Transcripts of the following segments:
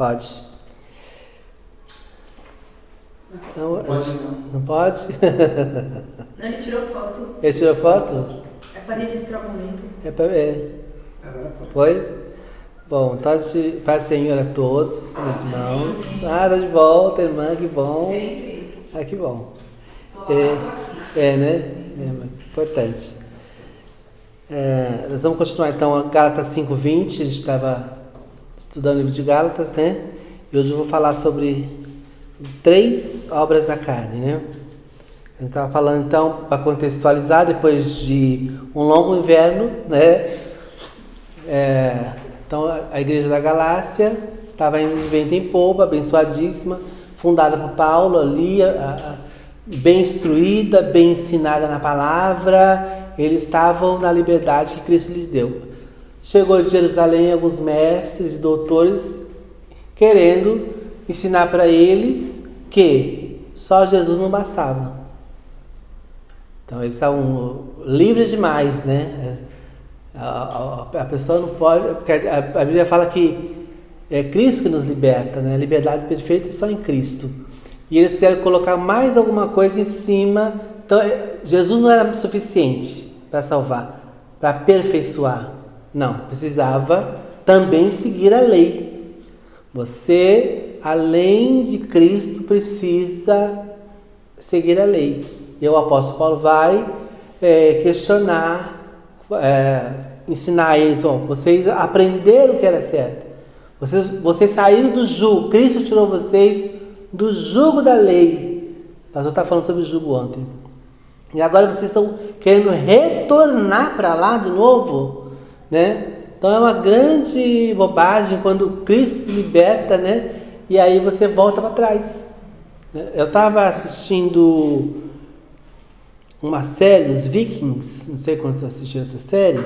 Pode? Pode. Não, Pode não. não pode? Não, ele tirou foto. Ele tirou foto? É pra registrar o momento. É. Agora pode. Foi? Bom, então, de- Pai Senhor a todos, meus irmãos. Ah, tá de volta, irmã, que bom. Sempre. Ah, que bom. É, é né? É, importante. É, nós vamos continuar então, Gálatas 5.20, a gente estava estudando o livro de Gálatas, né? E hoje eu vou falar sobre três obras da carne, né? A gente estava falando então, para contextualizar, depois de um longo inverno, né? É, então a- igreja da Galácia estava indo de vento em polpa, abençoadíssima, fundada por Paulo ali, a- a- bem instruída, bem ensinada na palavra, eles estavam na liberdade que Cristo lhes deu. Chegou de Jerusalém alguns mestres e doutores querendo ensinar para eles que só Jesus não bastava. Então eles estavam livres demais, né? A, a- a pessoa não pode. Porque a, a Bíblia fala que é Cristo que nos liberta, né? A liberdade perfeita é só em Cristo. E eles querem colocar mais alguma coisa em cima. Então, Jesus não era suficiente para salvar, para aperfeiçoar. Não, precisava também seguir a lei. Você, além de Cristo, precisa seguir a lei. E o apóstolo Paulo vai é, questionar, é, ensinar eles, ó, vocês aprenderam o que era certo. Vocês, vocês saíram do jugo, Cristo tirou vocês do jugo da lei. O pastor está falando sobre o jugo ontem. E agora vocês estão querendo retornar para lá de novo, né? Então é uma grande bobagem quando Cristo liberta, né? E aí você volta para trás. né? Eu estava assistindo uma série, os Vikings, não sei quando você assistiu essa série.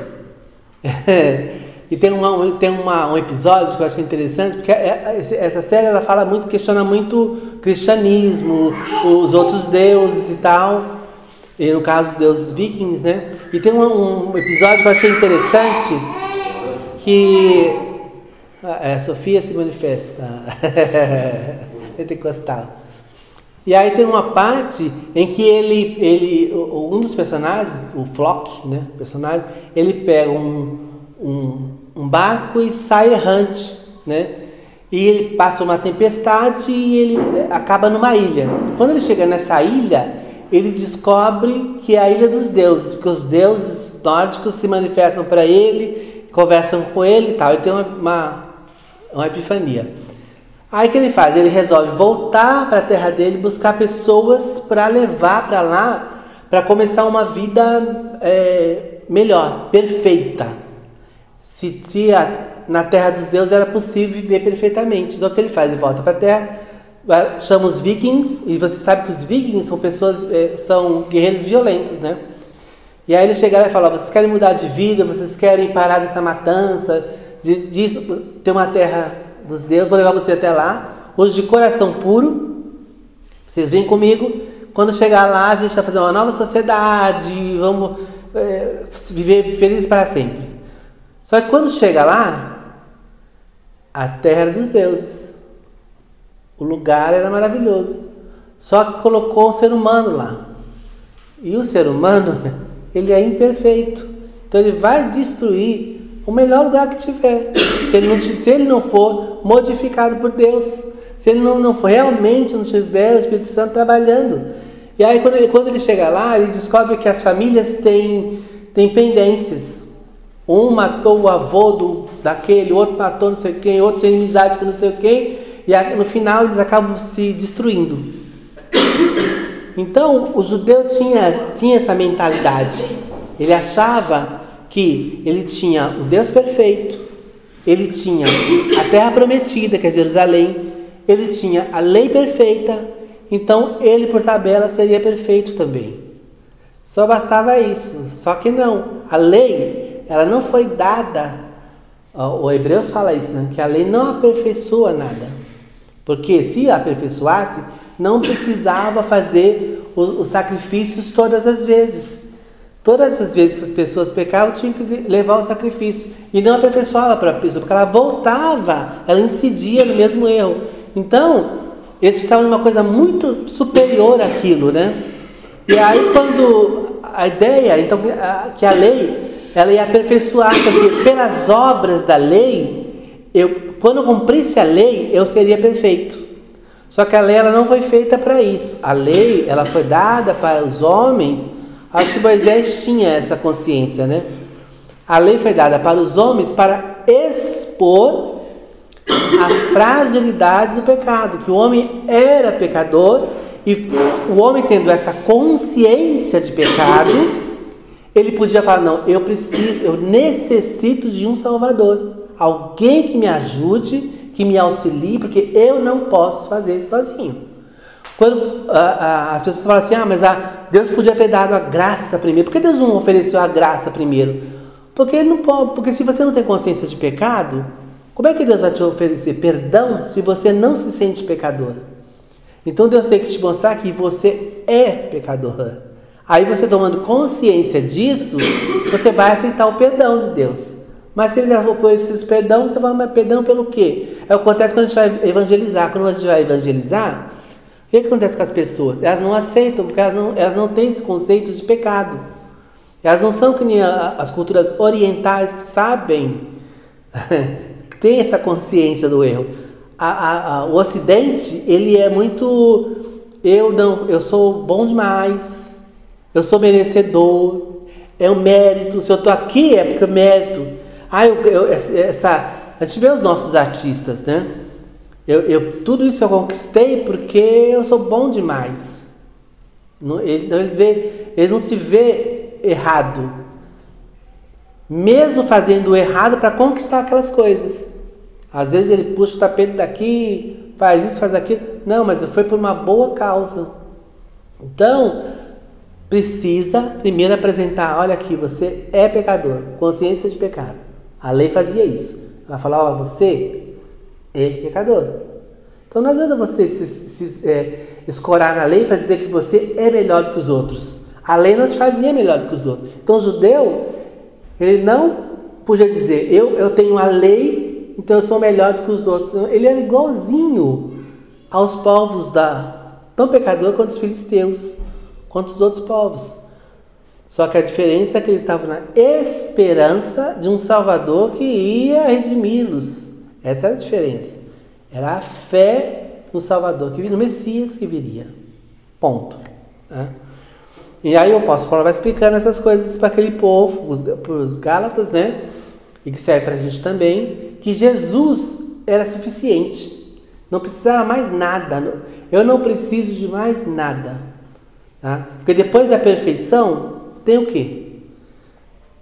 e tem, uma, tem uma, um episódio que eu achei interessante, porque é- é- essa série ela fala muito, questiona muito cristianismo, os outros deuses e tal. E no caso os deuses vikings, né? E tem um, um episódio que eu achei interessante que ah, é, Sofia se manifesta pentecostal. E aí tem uma parte em que ele, ele um dos personagens, o Flock, né, personagem, ele pega um, um, um barco e sai errante, né? E ele passa uma tempestade e ele eh, acaba numa ilha. Quando ele chega nessa ilha, ele descobre que é a ilha dos deuses, porque os deuses nórdicos se manifestam para ele, conversam com ele e tal. Ele tem uma, uma, uma epifania. Aí o que ele faz? Ele resolve voltar para a terra dele, buscar pessoas para levar para lá, para começar uma vida é, melhor, perfeita. Se, se a- na terra dos deuses era possível viver perfeitamente. Então o que ele faz? Ele volta para a terra, chama os vikings, e você sabe que os vikings são pessoas, é, são guerreiros violentos, né? E aí ele chega lá e fala: vocês querem mudar de vida, vocês querem parar dessa matança, de- disso, ter uma terra dos deuses, vou levar você até lá, hoje de coração puro, vocês vêm comigo. Quando chegar lá, a gente vai fazer uma nova sociedade, vamos é, viver felizes para sempre. Só que quando chega lá, a terra dos deuses. O lugar era maravilhoso. Só que colocou um ser humano lá. E o ser humano, ele é imperfeito. Então ele vai destruir o melhor lugar que tiver. Se ele não, se ele não for modificado por Deus. Se ele não, não for realmente não tiver o Espírito Santo trabalhando. E aí quando ele, quando ele chega lá, ele descobre que as famílias têm, têm pendências. Um matou o avô do, daquele, outro matou não sei quem, outro tinha inimizade com não sei quem. E no final eles acabam se destruindo. Então, o judeu tinha, tinha essa mentalidade. Ele achava que ele tinha o Deus perfeito, ele tinha a terra prometida, que é Jerusalém, ele tinha a lei perfeita, então ele, por tabela, seria perfeito também. Só bastava isso. Só que não. A lei, ela não foi dada. O Hebreus fala isso, né? que a lei não aperfeiçoa nada. Porque se aperfeiçoasse, não precisava fazer os, os sacrifícios todas as vezes. Todas as vezes que as pessoas pecavam, tinham que levar o sacrifício. E não aperfeiçoava para a pessoa, porque ela voltava, ela incidia no mesmo erro. Então, eles precisavam de uma coisa muito superior àquilo, né? E aí, quando a ideia, então, que a lei, ela ia aperfeiçoar, porque pelas obras da lei, eu, quando eu cumprisse a lei, eu seria perfeito. Só que a lei ela não foi feita para isso. A lei ela foi dada para os homens. Acho que Moisés tinha essa consciência, né? A lei foi dada para os homens para expor a fragilidade do pecado, que o homem era pecador e o homem tendo essa consciência de pecado, ele podia falar: "Não, eu preciso, eu necessito de um salvador, alguém que me ajude que me auxilie, porque eu não posso fazer sozinho. Quando ah, ah, as pessoas falam assim, ah, mas ah, Deus podia ter dado a graça primeiro. Por que Deus não ofereceu a graça primeiro? Porque ele não pode, porque se você não tem consciência de pecado, como é que Deus vai te oferecer perdão se você não se sente pecador? Então Deus tem que te mostrar que você é pecador. Aí você tomando consciência disso, você vai aceitar o perdão de Deus. Mas se ele já oferecido perdão, você vai, mas perdão pelo quê? É o que acontece quando a gente vai evangelizar. Quando a gente vai evangelizar, o que, acontece com as pessoas? Elas não aceitam, porque elas não, elas não têm esse conceito de pecado. Elas não são que nem a, as culturas orientais que sabem, que têm essa consciência do erro. A, a, o Ocidente, ele é muito. Eu não, eu sou bom demais, eu sou merecedor, é um mérito. Se eu estou aqui é porque é mérito. Ah, eu, eu, essa, a gente vê os nossos artistas, né? Eu, eu, tudo isso eu conquistei porque eu sou bom demais. Não, eles, vê, eles não se vê errado. Mesmo fazendo errado para conquistar aquelas coisas. Às vezes ele puxa o tapete daqui, faz isso, faz aquilo. Não, mas foi por uma boa causa. Então, precisa primeiro apresentar: olha aqui, você é pecador, consciência de pecado. A lei fazia isso. Ela falava, você é pecador. Então não adianta você se, se é, escorar na lei para dizer que você é melhor do que os outros. A lei não te fazia melhor do que os outros. Então o judeu, ele não podia dizer, eu, eu tenho a lei, então eu sou melhor do que os outros. Ele era igualzinho aos povos da, tão pecador quanto os filisteus, quanto os outros povos. Só que a diferença é que eles estavam na esperança de um Salvador que ia redimi-los. Essa era a diferença. Era a fé no Salvador, que no Messias que viria. Ponto. Né? E aí o apóstolo Paulo vai explicando essas coisas para aquele povo, para os Gálatas, né? E que serve para a gente também, que Jesus era suficiente. Não precisava mais nada. Eu não preciso de mais nada. Tá? Porque depois da perfeição, tem o quê?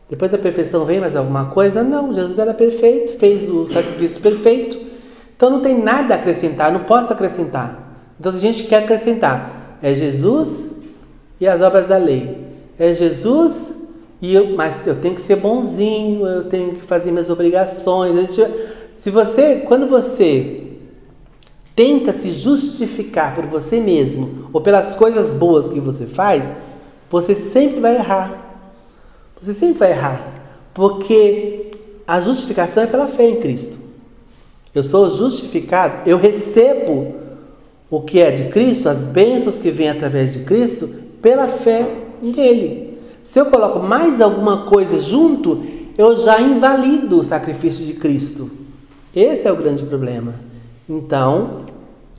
Depois da perfeição vem mais alguma coisa? Não, Jesus era perfeito, fez o sacrifício perfeito. Então não tem nada a acrescentar, não posso acrescentar. Então a gente quer acrescentar. É Jesus e as obras da lei. É Jesus e eu, mas eu tenho que ser bonzinho, eu tenho que fazer minhas obrigações. Se você, quando você tenta se justificar por você mesmo ou pelas coisas boas que você faz, você sempre vai errar. Você sempre vai errar. Porque a justificação é pela fé em Cristo. Eu sou justificado, eu recebo o que é de Cristo, as bênçãos que vêm através de Cristo, pela fé nele. Se eu coloco mais alguma coisa junto, eu já invalido o sacrifício de Cristo. Esse é o grande problema. Então,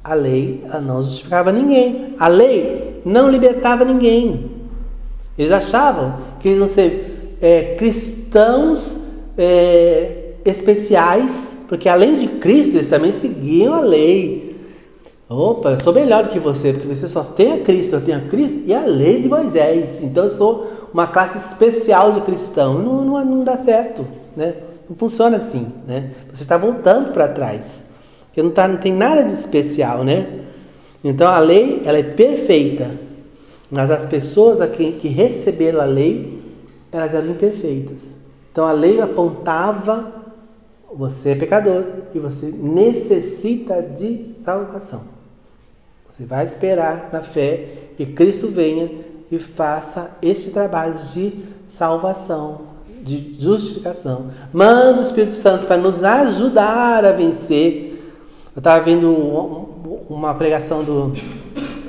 a lei não justificava ninguém. A lei não libertava ninguém. Eles achavam que eles iam ser é, cristãos é, especiais, porque além de Cristo, eles também seguiam a lei. Opa, eu sou melhor do que você, porque você só tem a Cristo, eu tenho a Cristo e a lei de Moisés. Então eu sou uma classe especial de cristão. Não, não, não dá certo, né? Não funciona assim, né? Você está voltando para trás. Porque não, tá, não tem nada de especial, né? Então a lei, ela é perfeita. Mas as pessoas a quem, que receberam a lei, elas eram imperfeitas. Então a lei apontava: você é pecador e você necessita de salvação. Você vai esperar na fé que Cristo venha e faça este trabalho de salvação, de justificação. Manda o Espírito Santo para nos ajudar a vencer. Eu estava vendo uma pregação do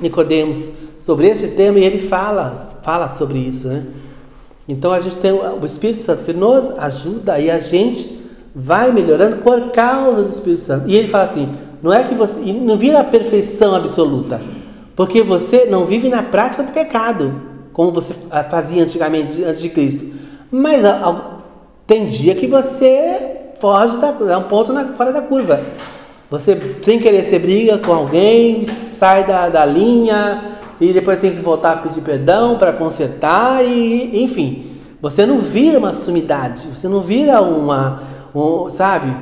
Nicodemos sobre este tema e ele fala, fala sobre isso, né? Então a gente tem o Espírito Santo que nos ajuda e a gente vai melhorando por causa do Espírito Santo. E ele fala assim: não é que você não vira a perfeição absoluta, porque você não vive na prática do pecado, como você fazia antigamente antes de Cristo. Mas tem dia que você foge da, é um ponto na, fora da curva. Você sem querer você briga com alguém, sai da, da linha, e depois tem que voltar a pedir perdão para consertar e enfim, você não vira uma sumidade, você não vira uma, um, sabe,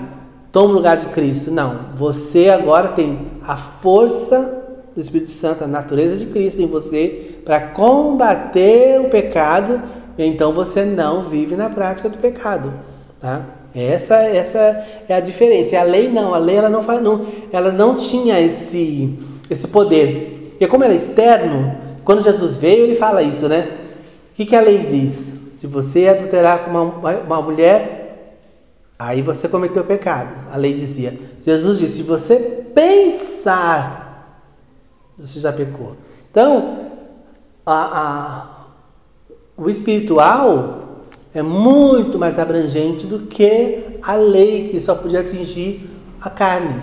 toma o lugar de Cristo. Não, você agora tem a força do Espírito Santo, a natureza de Cristo em você para combater o pecado. Então você não vive na prática do pecado, tá? Essa, essa é a diferença. A lei não, a lei ela não faz, não, ela não tinha esse, esse poder. Porque como era externo, quando Jesus veio, ele fala isso, né? O que, que a lei diz? Se você adulterar com uma, uma mulher, aí você cometeu pecado. A lei dizia. Jesus disse: se você pensar, você já pecou. Então, a, a, o espiritual é muito mais abrangente do que a lei que só podia atingir a carne.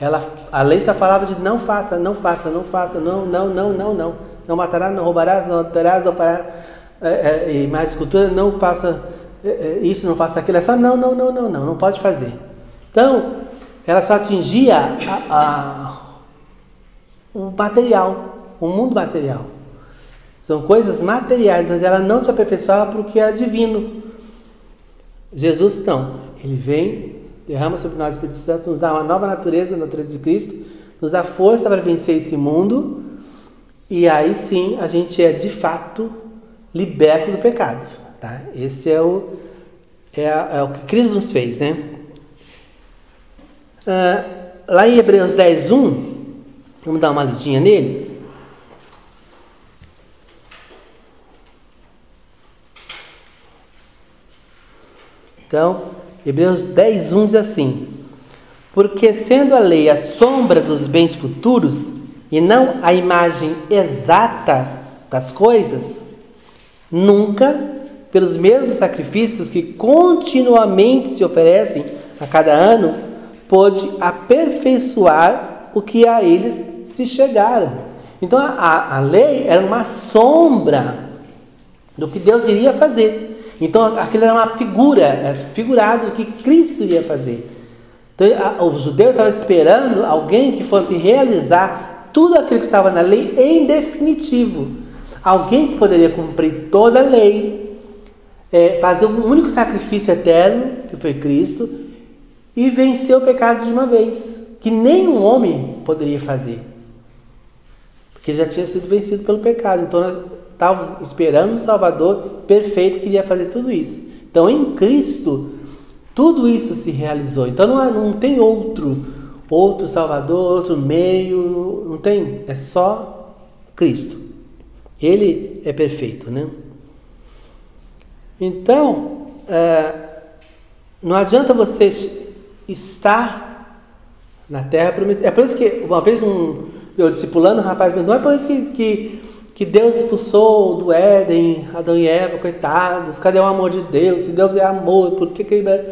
Ela, a lei só falava de não faça, não faça, não faça, não, não, não, não, não. Não matarás, não roubarás, não adulterarás, não farás é, é, e mais cultura, não faça é, é, isso, não faça aquilo. É só não, não, não, não, não, não pode fazer. Então, ela só atingia a, a, o material, o mundo material. São coisas materiais, mas ela não te aperfeiçoava para o que era divino. Jesus não, ele vem derrama sobre nós o Espírito Santo, nos dá uma nova natureza, a natureza de Cristo, nos dá força para vencer esse mundo, e aí sim a gente é de fato liberto do pecado. Tá? Esse é o, é, é o que Cristo nos fez. Né? Ah, lá em Hebreus 10, 1, vamos dar uma lidinha neles. Então, Hebreus 10, 1 diz assim: Porque sendo a lei a sombra dos bens futuros e não a imagem exata das coisas, nunca, pelos mesmos sacrifícios que continuamente se oferecem a cada ano, pôde aperfeiçoar o que a eles se chegaram. Então a, a lei era uma sombra do que Deus iria fazer. Então aquilo era uma figura, era figurado do que Cristo ia fazer. Então o judeu estava esperando alguém que fosse realizar tudo aquilo que estava na lei em definitivo. Alguém que poderia cumprir toda a lei, é, fazer um único sacrifício eterno, que foi Cristo, e vencer o pecado de uma vez, que nenhum homem poderia fazer. Porque já tinha sido vencido pelo pecado. Então nós estávamos esperando um Salvador perfeito que iria fazer tudo isso. Então, em Cristo, tudo isso se realizou. Então, não, há, não tem outro, outro Salvador, outro meio, não tem. É só Cristo. Ele é perfeito, né? Então, é, não adianta você estar na terra prometida. É por isso que uma vez um, eu discipulando um rapaz, não é por que, que que Deus expulsou do Éden Adão e Eva, coitados, cadê o amor de Deus? Se Deus é amor, por que, que ele...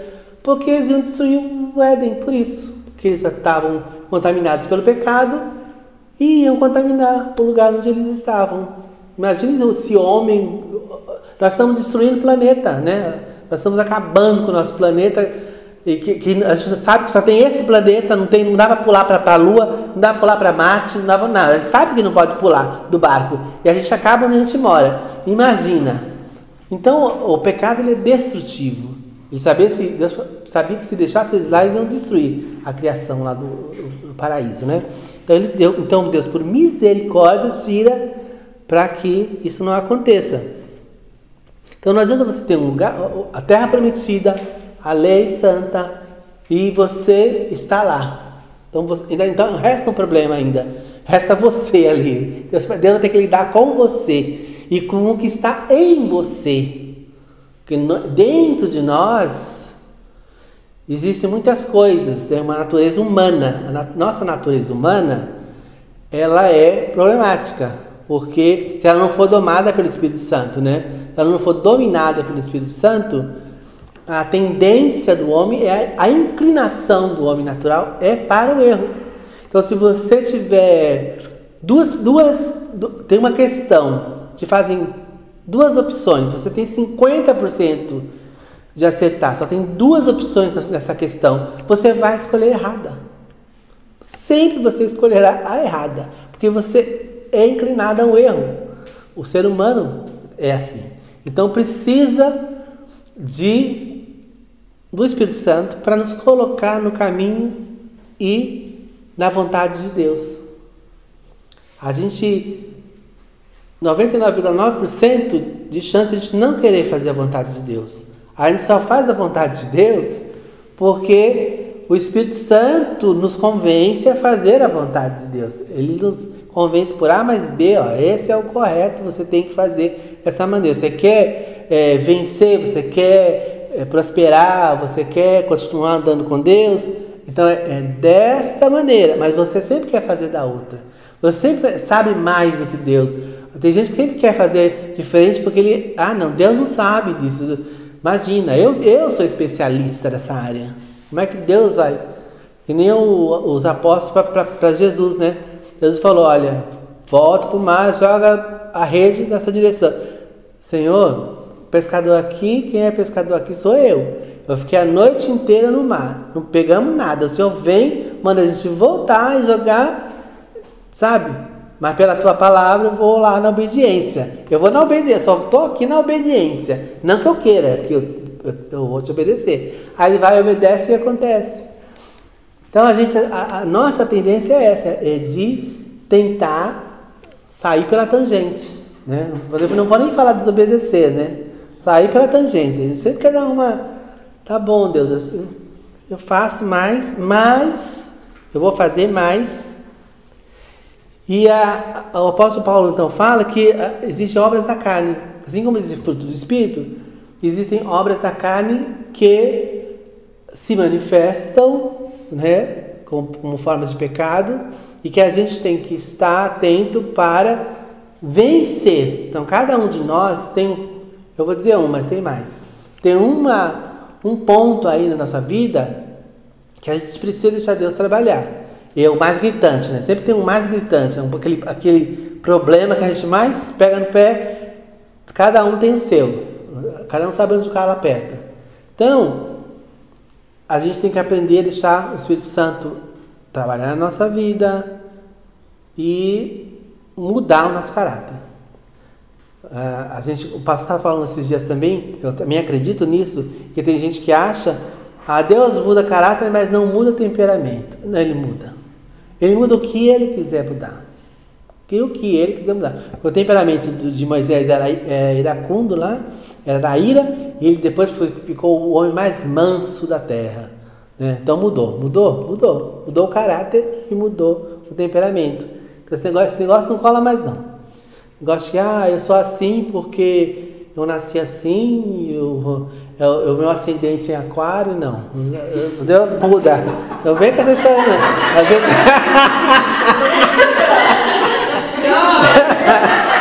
Porque eles iam destruir o Éden, por isso. Porque eles já estavam contaminados pelo pecado e iam contaminar o lugar onde eles estavam. Imagine se homem. Nós estamos destruindo o planeta, né? Nós estamos acabando com o nosso planeta e que, que, a gente sabe que só tem esse planeta, não, tem, não dá para pular para a Lua, não dá para pular para Marte, não dá para nada. A gente sabe que não pode pular do barco. E a gente acaba onde a gente mora. Imagina. Então o, o pecado ele é destrutivo. Ele sabia, se, Deus sabia que se deixasse eles lá, eles iam destruir a criação lá do, do, do paraíso. Né? Então, ele deu, então Deus, por misericórdia, tira para que isso não aconteça. Então não adianta você ter um lugar, a terra prometida, a lei santa e você está lá. Então, você, então resta um problema ainda. Resta você ali. Deus, Deus vai ter que lidar com você. e com o que está em você. Porque dentro de nós existem muitas coisas, tem uma natureza humana. A nossa natureza humana, ela é problemática, porque se ela não for domada pelo Espírito Santo, né? Se ela não for dominada pelo Espírito Santo, a tendência do homem é a inclinação do homem natural é para o erro. Então, se você tiver duas, duas tem uma questão que fazem duas opções, você tem 50% de acertar, só tem duas opções nessa questão, você vai escolher errada. Sempre você escolherá a errada, porque você é inclinado ao erro. O ser humano é assim. Então precisa de do Espírito Santo para nos colocar no caminho e na vontade de Deus. A gente 99,9% de chance de não querer fazer a vontade de Deus. A gente só faz a vontade de Deus porque o Espírito Santo nos convence a fazer a vontade de Deus. Ele nos convence por A mais B, ó, esse é o correto, você tem que fazer dessa maneira. Você quer é, vencer, você quer é, prosperar, você quer continuar andando com Deus, então é, é desta maneira, mas você sempre quer fazer da outra. Você sempre sabe mais do que Deus. Tem gente que sempre quer fazer diferente porque ele, ah, não, Deus não sabe disso. Imagina, eu, eu sou especialista dessa área. Como é que Deus vai? Que nem o, os apóstolos para Jesus, né? Jesus falou: olha, volta para o mar, joga a rede nessa direção. Senhor, pescador aqui, quem é pescador aqui sou eu. Eu fiquei a noite inteira no mar, não pegamos nada. O Senhor vem, manda a gente voltar e jogar, sabe? Mas pela tua palavra eu vou lá na obediência. Eu vou na obediência, só estou aqui na obediência. Não que eu queira, que eu, eu, eu, vou te obedecer. Aí ele vai, obedece e acontece. Então a gente, a, a nossa tendência é essa, é de tentar sair pela tangente. Né? Não, vou nem falar desobedecer, né? Sair pela tangente. Gente sempre quer dar uma. Tá bom, Deus, eu, eu faço mais, mas eu vou fazer mais e a, a, o apóstolo Paulo então fala que a, existem obras da carne, assim como existem frutos do Espírito, existem obras da carne que se manifestam né, como, como formas de pecado e que a gente tem que estar atento para vencer. Então, cada um de nós tem, eu vou dizer um, mas tem mais. Tem uma, um ponto aí na nossa vida que a gente precisa deixar Deus trabalhar. E é o mais gritante, né? Sempre tem um mais gritante, é aquele, aquele problema que a gente mais pega no pé. Cada um tem o seu, cada um sabe onde o cara aperta. Então, a gente tem que aprender a deixar o Espírito Santo trabalhar na nossa vida e mudar o nosso caráter. Uh, a gente, o pastor estava falando esses dias também, eu também acredito nisso, que tem gente que acha, ah, Deus muda caráter, mas não muda temperamento. Não, ele muda. Ele muda o que ele quiser mudar. O que ele quiser mudar. O temperamento de Moisés era é, iracundo lá, era da ira, e ele depois foi, ficou o homem mais manso da terra. Né? Então mudou, mudou, mudou. Mudou o caráter e mudou o temperamento. Então, esse, negócio, esse negócio não cola mais não. Negócio de, ah, eu sou assim porque eu nasci assim, eu, é o, meu ascendente em aquário, não. Entendeu? Muda. Não vem com essa história, não.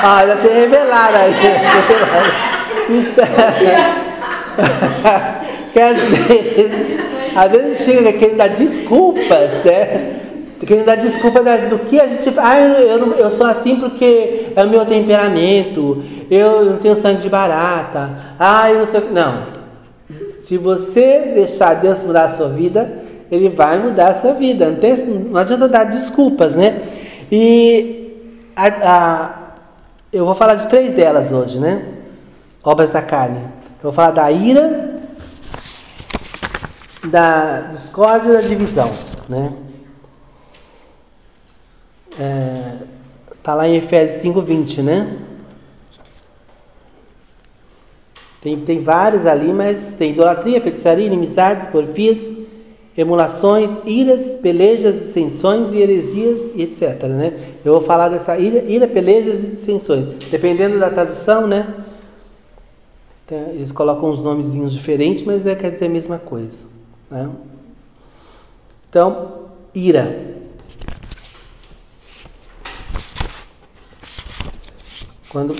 ah, já se revelaram aí. Então, que às vezes, chega querendo dar desculpas, né? Querendo dar desculpa do que a gente. Ah, eu, eu, eu sou assim porque é o meu temperamento, eu não tenho sangue de barata, ah, eu não sei. Não. Se você deixar Deus mudar a sua vida, Ele vai mudar a sua vida. Não, tem, não adianta dar desculpas, né? E a, a, eu vou falar de três delas hoje, né? Obras da carne. Eu vou falar da ira, da discórdia e da divisão, né? É, tá lá em Efésios 5:20, né? Tem, tem vários ali, mas tem idolatria, feitiçaria, inimizades, porfias, emulações, iras, pelejas, dissensões e heresias etc. Né? Eu vou falar dessa ira, ira, pelejas e dissensões. Dependendo da tradução, né? Eles colocam uns nomezinhos diferentes, mas é, quer dizer a mesma coisa. Né? Então, ira. Quando,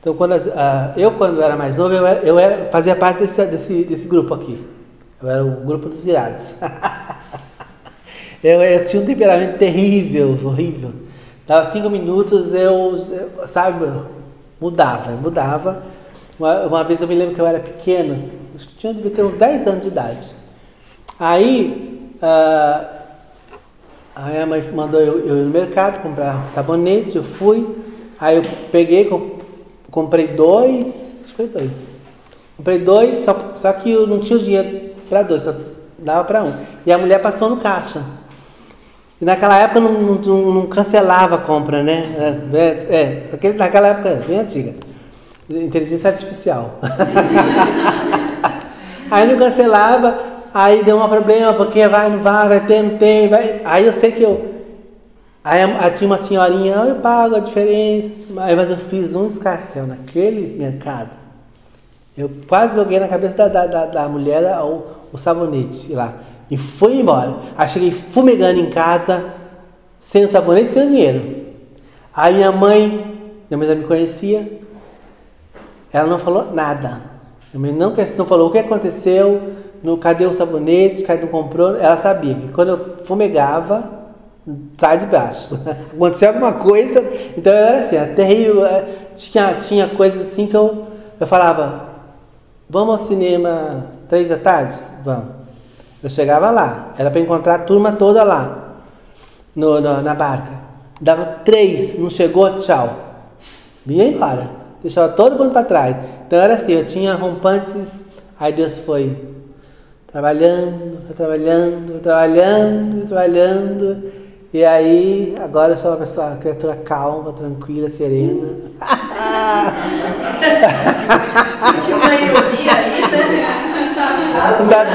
então, quando uh, eu, quando era mais novo, eu, era, eu era, fazia parte desse, desse, desse grupo aqui. Eu era o grupo dos irados. eu, eu, tinha um temperamento terrível, horrível. Dava cinco minutos, eu, eu sabe, mudava, mudava. Uma, uma, vez eu me lembro que eu era pequeno, que tinha devia ter uns 10 anos de idade. Aí uh, a minha mãe mandou eu, eu ir no mercado comprar sabonete, eu fui, aí eu peguei, comprei dois, acho que foi dois. Comprei dois, só, só que eu não tinha o dinheiro para dois, só dava para um. E a mulher passou no caixa. E naquela época não, não, não cancelava a compra, né? É, é, naquela época bem antiga. Inteligência artificial. aí não cancelava, aí deu um problema, porque vai, não vai, vai ter, não tem, vai. Aí eu sei que eu. Aí, tinha uma senhorinha, eu pago a diferença, mas eu fiz um escarcel naquele mercado. Eu quase joguei na cabeça da, da, da mulher o, o sabonete lá. E fui embora. Aí cheguei fumegando em casa, sem o sabonete sem o dinheiro. Aí minha mãe, minha mãe já me conhecia, ela não falou nada. Minha mãe não, não falou o que aconteceu, no, cadê o sabonete, cadê não comprou. Ela sabia que quando eu fumegava, sai de baixo. Aconteceu alguma coisa, então eu era assim, terrível. É, tinha, tinha coisas assim que eu, eu falava, vamos ao cinema três da tarde? Vamos. Eu chegava lá, era para encontrar a turma toda lá, no, no, na barca. Dava três, não chegou, tchau. Vinha embora deixava todo mundo para trás. Então era assim, eu tinha rompantes, aí Deus foi trabalhando, trabalhando, trabalhando, trabalhando. E aí, agora eu sou uma pessoa, uma criatura calma, tranquila, serena. Sentiu uma ironia aí, né? ainda,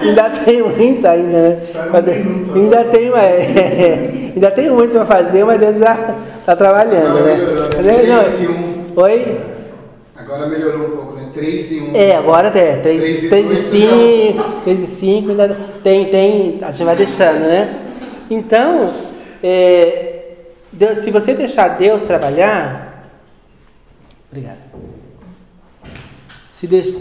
ainda tem muito ainda, né? Ainda tem, é, ainda tem muito para fazer, mas Deus já está trabalhando, né? Não, Oi? Agora melhorou um pouco, né? 3 e 1. É, agora é. 3, 3, e 5, 3 e 5, ainda tem, tem, a gente vai deixando, né? Então, é, Deus, se você deixar Deus trabalhar, obrigado. Se deixa,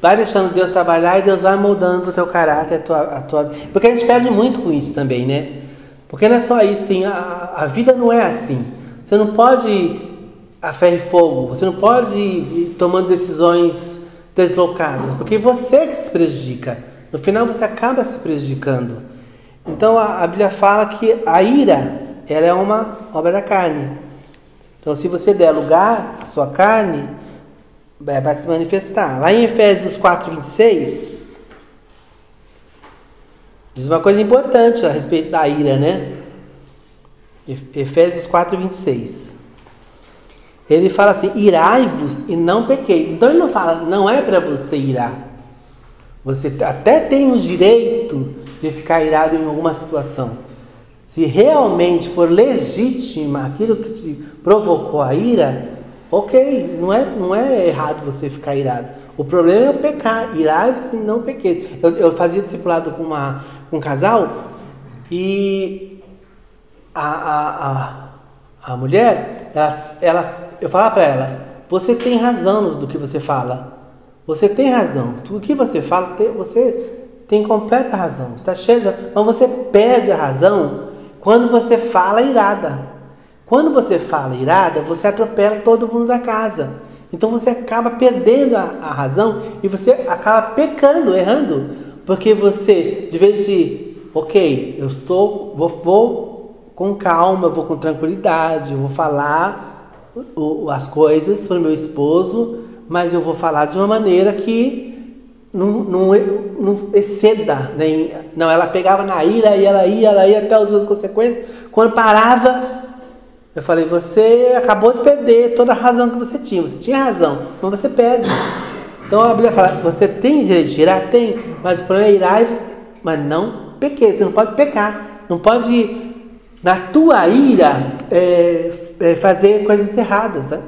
vai deixando Deus trabalhar e Deus vai moldando o teu caráter, a tua, a tua Porque a gente perde muito com isso também, né? Porque não é só isso, tem, a, a vida não é assim. Você não pode a ferro e fogo. Você não pode ir tomando decisões deslocadas, porque você que se prejudica. No final você acaba se prejudicando. Então a, a Bíblia fala que a ira ela é uma obra da carne. Então se você der lugar à sua carne, vai se manifestar. Lá em Efésios 4, 26, diz uma coisa importante a respeito da ira, né? Efésios 4, 26. Ele fala assim: irai-vos e não pequeis. Então ele não fala, não é para você irar. Você até tem o direito de ficar irado em alguma situação. Se realmente for legítima aquilo que te provocou a ira, ok, não é, não é errado você ficar irado. O problema é o pecar, irai-vos e não pequeis. Eu, eu fazia discipulado com, uma, com um casal e a, a, a, a mulher, ela, ela eu falava para ela: você tem razão do que você fala. Você tem razão. O que você fala, você tem completa razão. Está cheio de... Mas você perde a razão quando você fala irada. Quando você fala irada, você atropela todo mundo da casa. Então você acaba perdendo a, a razão e você acaba pecando, errando. Porque você, de vez de, ok, eu estou, vou, vou com calma, vou com tranquilidade, vou falar as coisas para o meu esposo, mas eu vou falar de uma maneira que não, não, não exceda. Nem, não, ela pegava na ira e ela ia, ela ia até as duas consequências. Quando parava, eu falei, você acabou de perder toda a razão que você tinha. Você tinha razão, mas você perde. Então a Bíblia fala, você tem direito de irar? Tem, mas o problema é irar mas não pequei. Você não pode pecar. Não pode, na tua ira, é, é, fazer coisas erradas. Né?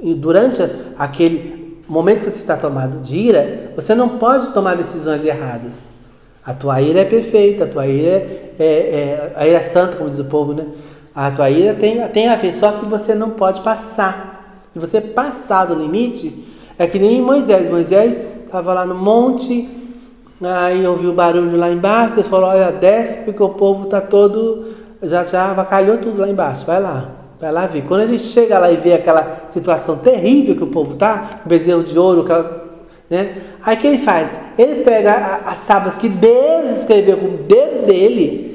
E durante aquele momento que você está tomado de ira, você não pode tomar decisões erradas. A tua ira é perfeita, a tua ira é, é, é a ira é santa, como diz o povo, né? A tua ira tem, tem a ver, só que você não pode passar. Se você passar do limite, é que nem Moisés. Moisés estava lá no monte, aí ouviu o barulho lá embaixo, Deus falou, olha, desce, porque o povo está todo, já, já avacalhou tudo lá embaixo, vai lá, vai lá ver. Quando ele chega lá e vê aquela situação terrível que o povo o bezerro de ouro, aquela, né? Aí o que ele faz? Ele pega as tábuas que Deus escreveu com o dedo dele,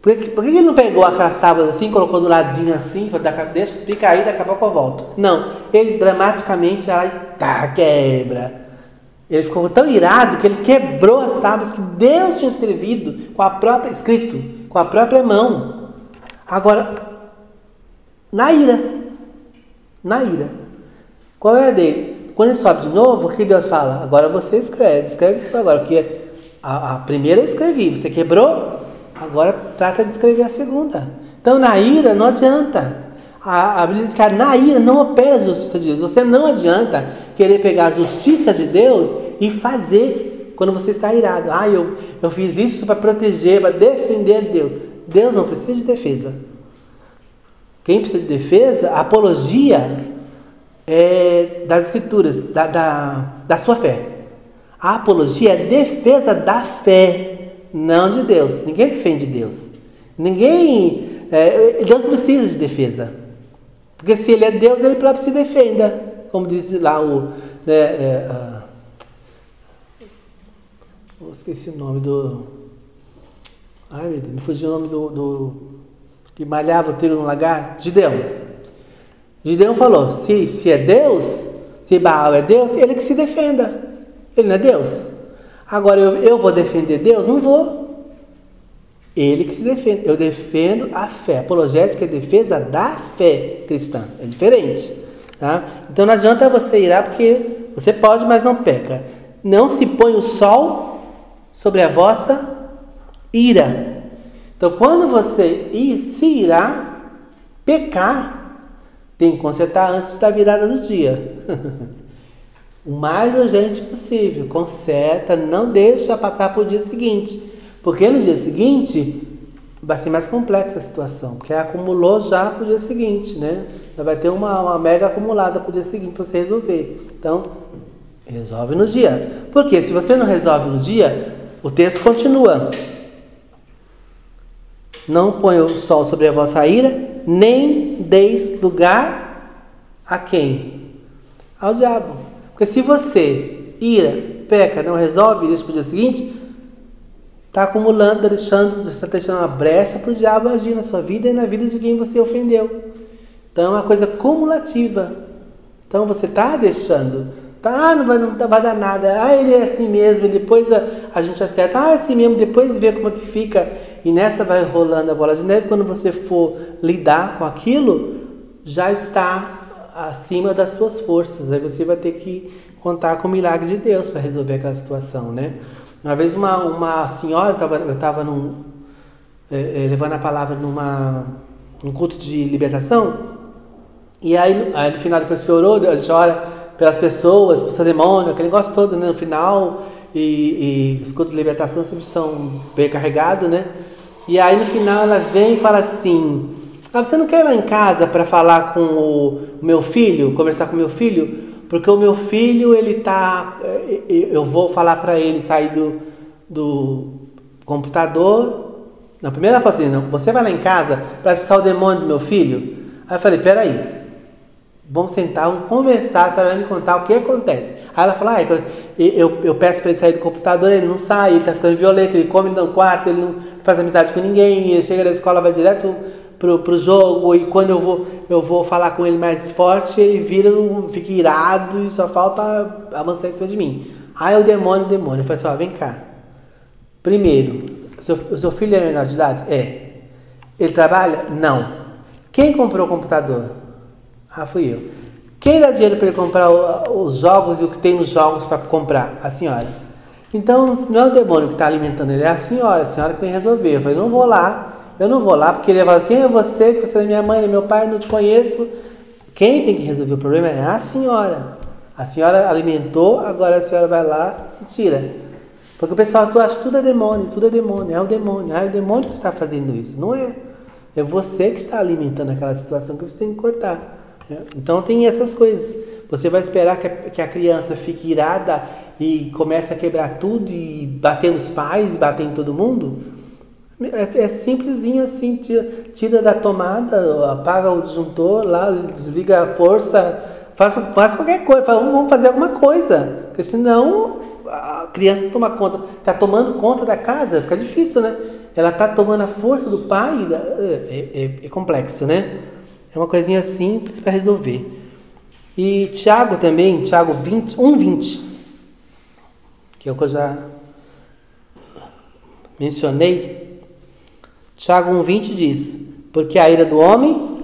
por que, por que ele não pegou aquelas tábuas assim, colocou do ladinho assim, deixa, fica aí, daqui a pouco eu volto? Não, ele dramaticamente vai tá, quebra. Ele ficou tão irado que ele quebrou as tábuas que Deus tinha escrevido com a própria escrito, com a própria mão. Agora, na ira, na ira, qual é a dele? Quando ele sobe de novo, o que Deus fala? Agora você escreve, escreve isso agora, porque a, a primeira eu escrevi, você quebrou, Agora trata de escrever a segunda. Então na ira não adianta. A, a Bíblia diz que na ira não opera a justiça de Deus. Você não adianta querer pegar a justiça de Deus e fazer quando você está irado. Ah, eu, eu fiz isso para proteger, para defender Deus. Deus não precisa de defesa. Quem precisa de defesa, a apologia é das escrituras, da, da, da sua fé. A apologia é defesa da fé não de Deus. Ninguém defende Deus. Ninguém. É, Deus precisa de defesa. Porque se ele é Deus, ele próprio se defenda. Como diz lá o. Né, é, a, esqueci o nome do. Ai me fugiu o nome do. do que malhava o trigo no lagar. Gideão. Gideão falou: se, se é Deus, se Baal é Deus, ele que se defenda. Ele não é Deus. Agora eu, eu vou defender Deus? Não vou. Ele que se defende. Eu defendo a fé. Apologética é defesa da fé cristã. É diferente. Tá? Então não adianta você irar porque você pode, mas não peca. Não se põe o sol sobre a vossa ira. Então quando você ir, se irá, pecar, tem que consertar antes da virada do dia. o mais urgente possível. Conserta, não deixa passar para o dia seguinte. Porque no dia seguinte vai ser mais complexa a situação, porque acumulou já para o dia seguinte, né? Vai ter uma, uma mega acumulada para o dia seguinte para você resolver. Então, resolve no dia. Porque se você não resolve no dia, o texto continua. Não põe o sol sobre a vossa ira, nem deis lugar a quem? Ao diabo. Porque se você ira, peca, não resolve isso para o dia seguinte, está acumulando, deixando, está deixando uma brecha para o diabo agir na sua vida e na vida de quem você ofendeu. Então é uma coisa cumulativa. Então você está deixando. Tá, não vai, não vai dar nada. Ah, ele é assim mesmo. Depois a, a gente acerta. Ah, é assim mesmo. Depois vê como é que fica. E nessa vai rolando a bola de neve. Quando você for lidar com aquilo, já está acima das suas forças. Aí você vai ter que contar com o milagre de Deus para resolver aquela situação, né? Uma vez uma, uma senhora, eu estava num, é, é, levando a palavra numa um culto de libertação, e aí, aí no final depois que orou, a gente ora pelas pessoas, pelos demônios, aquele negócio todo, né? No final, e, e os cultos de libertação sempre são bem carregados, né? E aí no final ela vem e fala assim, ah, você não quer ir lá em casa para falar com o meu filho, conversar com o meu filho? Porque o meu filho, ele tá. Eh, eu vou falar para ele sair do, do computador. Na primeira foto, assim, não, você vai lá em casa para expulsar o demônio do meu filho? Aí eu falei: peraí, vamos sentar, vamos conversar, você vai me contar o que acontece. Aí ela falou: ah, então, eu, eu peço para ele sair do computador, ele não sai, ele tá ficando violento, ele come no quarto, ele não faz amizade com ninguém, ele chega da escola, vai direto pro, pro jogo e quando eu vou, eu vou falar com ele mais forte, ele vira, fica irado e só falta avançar em cima de mim. Aí o demônio, o demônio. Eu assim, ó, vem cá. Primeiro, seu, o seu filho é menor de idade? É. Ele trabalha? Não. Quem comprou o computador? Ah, fui eu. Quem dá dinheiro para ele comprar os jogos e o que tem nos jogos para comprar? A senhora. Então, não é o demônio que está alimentando ele, é a senhora, a senhora que tem que resolver. Eu falei, não vou lá, eu não vou lá, porque ele vai quem é você, que você é minha mãe, é meu pai, não te conheço. Quem tem que resolver o problema é a senhora. A senhora alimentou, agora a senhora vai lá e tira. Porque o pessoal tu acha que tudo é demônio, tudo é demônio, é o demônio, é o demônio que está fazendo isso. Não é. É você que está alimentando aquela situação que você tem que cortar. Né? Então tem essas coisas. Você vai esperar que a, que a criança fique irada e comece a quebrar tudo e bater nos pais bater em todo mundo? É, é simplesinho assim, tira, tira da tomada, apaga o disjuntor lá, desliga a força, faz, faz qualquer coisa, vamos fazer alguma coisa. Porque senão a criança toma conta, está tomando conta da casa, fica difícil, né? Ela está tomando a força do pai, é, é- é complexo, né? É uma coisinha simples para resolver. E Tiago também, Tiago 20, 1,20, que é o que eu já mencionei. Tiago 1,20 diz: Porque a ira do homem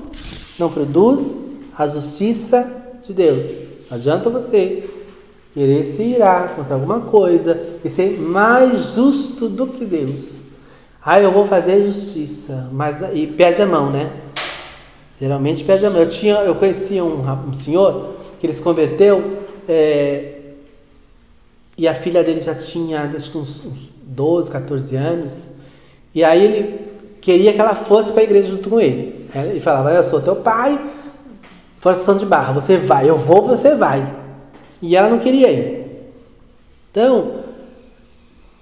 não produz a justiça de Deus. Não adianta você querer se irar contra alguma coisa e ser mais justo do que Deus. Ah, eu vou fazer justiça, mas e perde a mão, né? Geralmente perde a. Eu, tinha, eu conhecia um, um senhor que ele se converteu é, e a filha dele já tinha acho que uns, uns 12, 14 anos. E aí ele queria que ela fosse para a igreja junto com ele. Ele falava: Eu sou teu pai, forçação de barra, você vai, eu vou, você vai. E ela não queria ir. Então,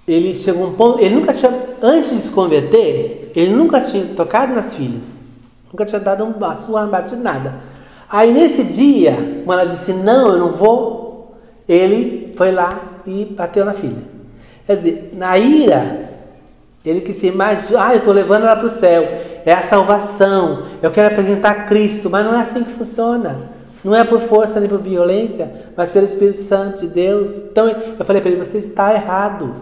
ele chegou a um ponto, ele nunca tinha, antes de se converter, ele nunca tinha tocado nas filhas. Nunca tinha dado um passo, uma batida, nada. Aí nesse dia, quando ela disse, não, eu não vou, ele foi lá e bateu na filha. Quer dizer, na ira, ele quis ser mais, ah, eu estou levando ela para o céu, é a salvação, eu quero apresentar Cristo, mas não é assim que funciona. Não é por força nem por violência, mas pelo Espírito Santo de Deus. Então eu falei para ele, você está errado.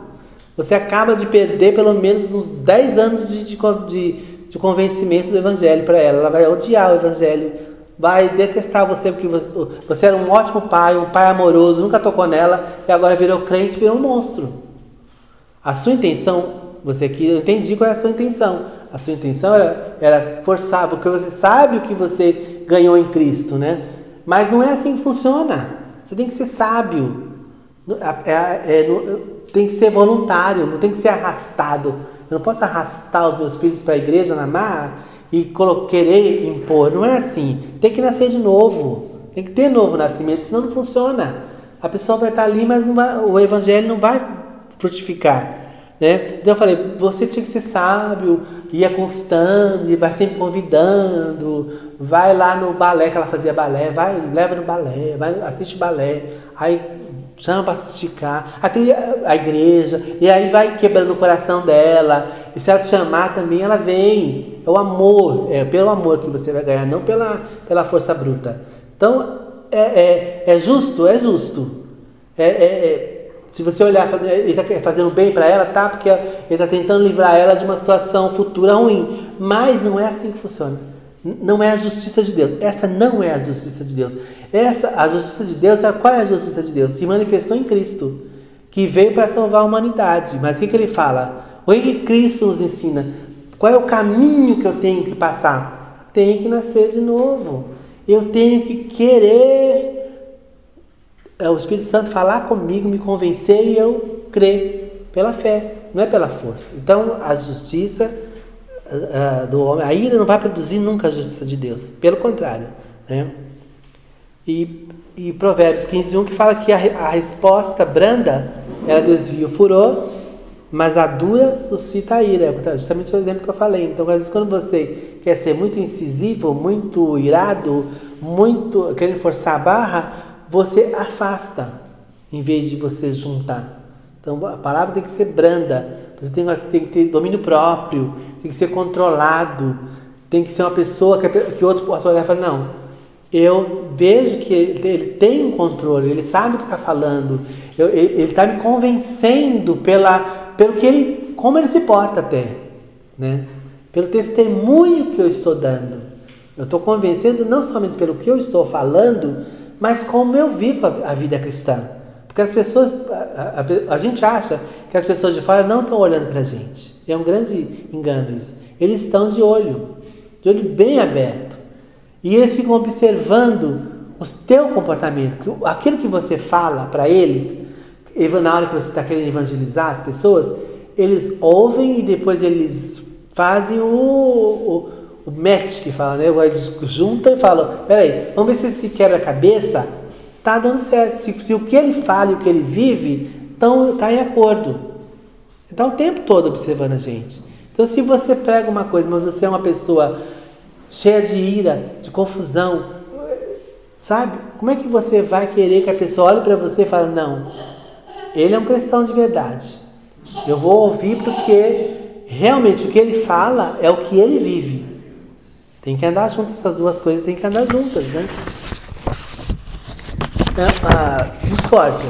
Você acaba de perder pelo menos uns 10 anos de, de, de convencimento do Evangelho para ela. Ela vai odiar o Evangelho, vai detestar você porque você, você era um ótimo pai, um pai amoroso, nunca tocou nela e agora virou crente, virou um monstro. A sua intenção, você aqui, eu entendi qual é a sua intenção. A sua intenção era, era forçar, porque você sabe o que você ganhou em Cristo, né? Mas não é assim que funciona. Você tem que ser sábio. É, é, é, tem que ser voluntário, não tem que ser arrastado. Eu não posso arrastar os meus filhos para a igreja na marra e querer impor. Não é assim. Tem que nascer de novo. Tem que ter novo nascimento, senão não funciona. A pessoa vai estar ali, mas vai, o evangelho não vai frutificar. Né? Então eu falei, você tinha que ser sábio, ia conquistando, vai sempre convidando, vai lá no balé que ela fazia balé, vai, leva no balé, vai, assiste balé, aí chama para cá, aquele, a igreja, e aí vai quebrando o coração dela, e se ela te chamar também, ela vem. É o amor, é pelo amor que você vai ganhar, não pela, pela força bruta. Então, é, é, é justo? É justo. É, é, se você olhar, ele está fazendo bem para ela, tá? Porque ele está tentando livrar ela de uma situação futura ruim. Mas não é assim que funciona. Não é a justiça de Deus. Essa não é a justiça de Deus. Essa, a justiça de Deus, qual é a justiça de Deus? Se manifestou em Cristo, que veio para salvar a humanidade. Mas o que, que ele fala? O que Cristo nos ensina? Qual é o caminho que eu tenho que passar? Eu tenho que nascer de novo. Eu tenho que querer o Espírito Santo falar comigo, me convencer e eu crer pela fé, não é pela força. Então, a justiça uh, do homem, a ira não vai produzir nunca a justiça de Deus, pelo contrário. Né? E, e Provérbios 15, 1 que fala que a, a resposta branda ela desvia o furor, mas a dura suscita a ira. É justamente o exemplo que eu falei. Então, às vezes, quando você quer ser muito incisivo, muito irado, muito querendo forçar a barra, você afasta em vez de você juntar. Então a palavra tem que ser branda, você tem, tem que ter domínio próprio, tem que ser controlado, tem que ser uma pessoa que, que outro possa olhar e falar, não, eu vejo que ele, tem um controle, ele sabe o que está falando, eu, ele está me convencendo pela, pelo que ele, como ele se porta até, né? pelo testemunho que eu estou dando. Eu estou convencendo não somente pelo que eu estou falando, mas como eu vivo a vida cristã. Porque as pessoas, a, a, a gente acha que as pessoas de fora não estão olhando para a gente. É um grande engano isso. Eles estão de olho, de olho bem aberto. E eles ficam observando o teu comportamento, aquilo que você fala para eles, na hora que você está querendo evangelizar as pessoas, eles ouvem e depois eles fazem o, o, o match que fala, né? Eles juntam e falam, peraí, vamos ver se esse quebra-cabeça tá dando certo. Se, se, o que ele fala e o que ele vive estão tá em acordo. Está o tempo todo observando a gente. Então se você prega uma coisa, mas você é uma pessoa cheia de ira, de confusão, sabe? Como é que você vai querer que a pessoa olhe para você e fale, não, ele é um cristão de verdade. Eu vou ouvir porque realmente o que ele fala é o que ele vive. Tem que andar juntas essas duas coisas, tem que andar juntas, né? É, a discórdia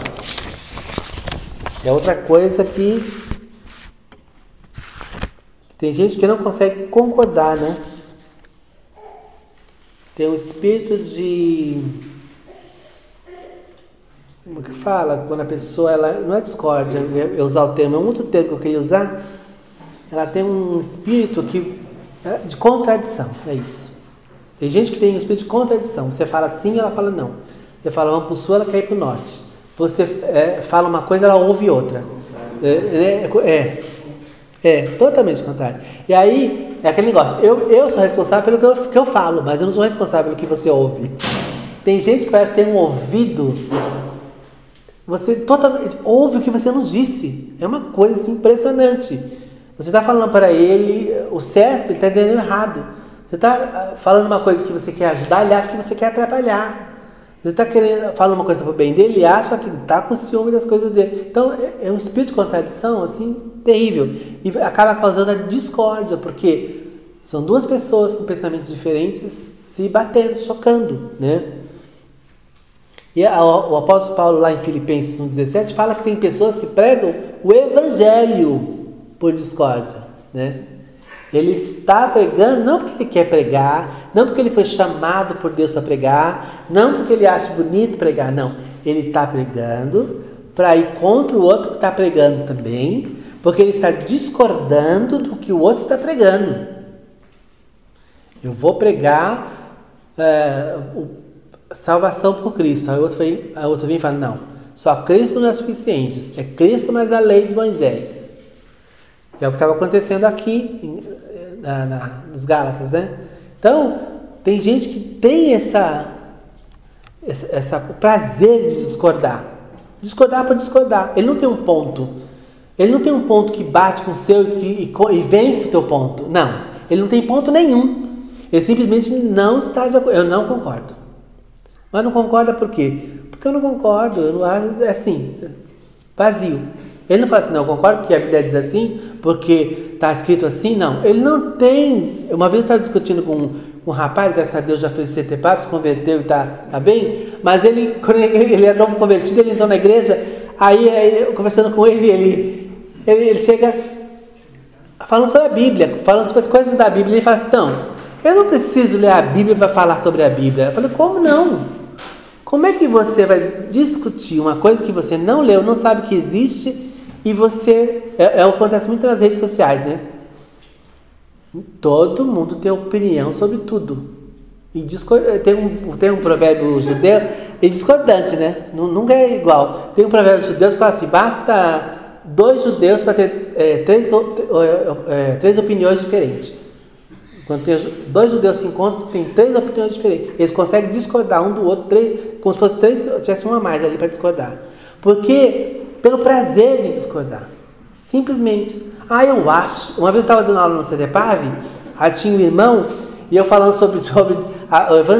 é outra coisa que tem gente que não consegue concordar, né? Tem um espírito de como que fala? Quando a pessoa, ela não é discórdia, eu usar o termo, é um outro termo que eu queria usar. Ela tem um espírito que, é de contradição, é isso. Tem gente que tem um espírito de contradição. Você fala sim, ela fala não. Você fala vamos para o sul, ela quer ir para o norte. Você é, fala uma coisa, ela ouve outra. É, é, é, é, totalmente contrário. E aí, é aquele negócio, eu, eu sou responsável pelo que eu, que eu falo, mas eu não sou responsável pelo que você ouve. Tem gente que parece ter um ouvido você totalmente ouve o que você não disse. É uma coisa assim, impressionante. Você está falando para ele o certo, ele está entendendo errado. Você está ah, falando uma coisa que você quer ajudar, ele acha que você quer atrapalhar. Você está querendo falar uma coisa para o bem dele, ele acha que está com ciúme das coisas dele. Então é, é um espírito de contradição assim terrível e acaba causando a discórdia, porque são duas pessoas com pensamentos diferentes se batendo, chocando, né? E a, o apóstolo Paulo, lá em Filipenses 1,17, fala que tem pessoas que pregam o evangelho por discórdia. Né? Ele está pregando não porque ele quer pregar, não porque ele foi chamado por Deus para pregar, não porque ele acha bonito pregar, não. Ele está pregando para ir contra o outro que está pregando também, porque ele está discordando do que o outro está pregando. Eu vou pregar é, o salvação por Cristo. Aí outro vem, a outro vem e fala, não, só Cristo não é suficiente. É Cristo mais a lei de Moisés. Que é o que estava acontecendo aqui na, na, nos Gálatas, né? Então, tem gente que tem essa, essa, essa, o prazer de discordar. Discordar por discordar. Ele não tem um ponto. Ele não tem um ponto que bate com o seu e, e, e vence o teu ponto. Não. Ele não tem ponto nenhum. Ele simplesmente não está de acordo. Eu não concordo. Mas não concorda por quê? Porque eu não concordo, eu não acho, é assim, vazio. Ele não fala assim, não, eu concordo porque a Bíblia diz assim, porque está escrito assim, não. Ele não tem. Uma vez eu estava discutindo com um rapaz, graças a Deus já fez CT se converteu e está tá bem, mas ele, quando ele é novo convertido, ele entrou na igreja, aí, aí eu, conversando com ele, ele, ele, ele chega falando sobre a Bíblia, falando sobre as coisas da Bíblia, ele fala assim, não, eu não preciso ler a Bíblia para falar sobre a Bíblia. Eu falei, como não? Como é que você vai discutir uma coisa que você não leu, não sabe que existe e você. É, é o que acontece muito nas redes sociais, né? Todo mundo tem opinião sobre tudo. E tem um, tem um provérbio judeu, é discordante, né? Nunca é igual. Tem um provérbio judeu que fala assim: basta dois judeus para ter é, três, é, três opiniões diferentes. Quando dois judeus se encontram, tem três opiniões diferentes. Eles conseguem discordar um do outro, três, como se fosse três, tivesse uma a mais ali para discordar. Porque, pelo prazer de discordar. Simplesmente. Ah, eu acho. Uma vez eu estava dando aula no CDPAV, aí tinha um irmão, e eu falando sobre, sobre,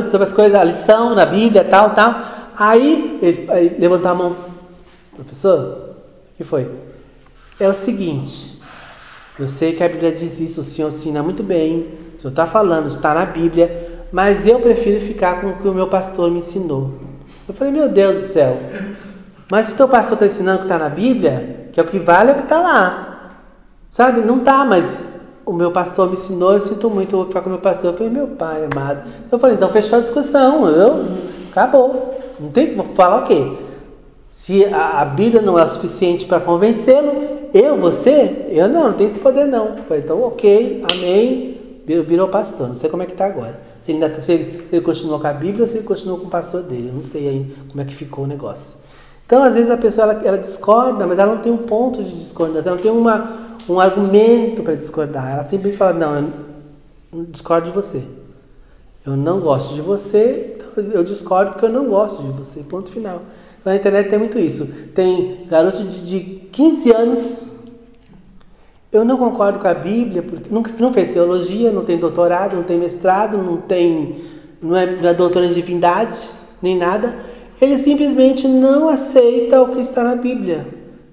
sobre as coisas, a lição na Bíblia, tal, tal. Aí ele, ele levantou a mão. Professor, o que foi? É o seguinte. Eu sei que a Bíblia diz isso, o senhor ensina muito bem, o senhor está falando, está na Bíblia, mas eu prefiro ficar com o que o meu pastor me ensinou. Eu falei, meu Deus do céu, mas o teu pastor está ensinando que está na Bíblia, que é o que vale é o que está lá. Sabe? Não está, mas o meu pastor me ensinou, eu sinto muito, eu vou ficar com o meu pastor. Eu falei, meu pai amado. Eu falei, então fechou a discussão, eu, acabou. Não tem, vou falar o quê? Se a, a Bíblia não é suficiente para convencê-lo, eu, você, eu não, não tenho esse poder não. Falei, então, ok, amém, virou, virou pastor. Não sei como é que está agora. Se ele, ainda, se, ele, se ele continuou com a Bíblia ou se ele continuou com o pastor dele. Eu não sei aí como é que ficou o negócio. Então, às vezes a pessoa ela, ela discorda, mas ela não tem um ponto de discordância, ela não tem uma, um argumento para discordar. Ela simplesmente fala, não, eu discordo de você. Eu não gosto de você, então eu discordo porque eu não gosto de você. Ponto final. Na internet tem muito isso. Tem garoto de, de 15 anos. Eu não concordo com a Bíblia, porque não, não fez teologia, não tem doutorado, não tem mestrado, não tem. não é, não é doutor em divindade, nem nada. Ele simplesmente não aceita o que está na Bíblia.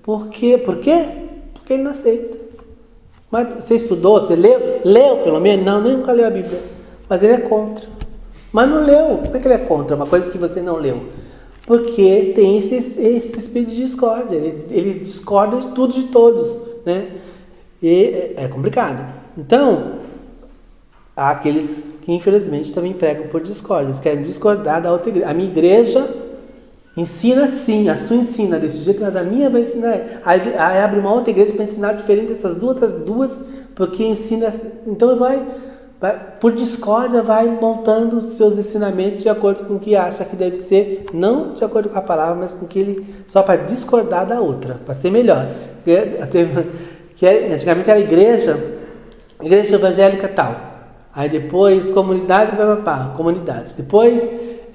Por quê? Por quê? Porque ele não aceita. Mas você estudou, você leu? Leu pelo menos? Não, nem nunca leu a Bíblia. Mas ele é contra. Mas não leu. Como é que ele é contra? Uma coisa que você não leu. Porque tem esse, esse espírito de discórdia. Ele, ele discorda de tudo de todos. Né? E é, é complicado. Então, há aqueles que infelizmente também pregam por discórdia. Eles querem discordar da outra igreja. A minha igreja ensina sim, a sua ensina desse jeito, mas a minha vai ensinar. Aí, aí abre uma outra igreja para ensinar diferente dessas duas, duas, porque ensina. Então vai por discórdia, vai montando os seus ensinamentos de acordo com o que acha que deve ser, não de acordo com a palavra, mas com que ele só para discordar da outra, para ser melhor. Que antigamente era igreja, igreja evangélica tal. Aí depois comunidade, papá, comunidade. Depois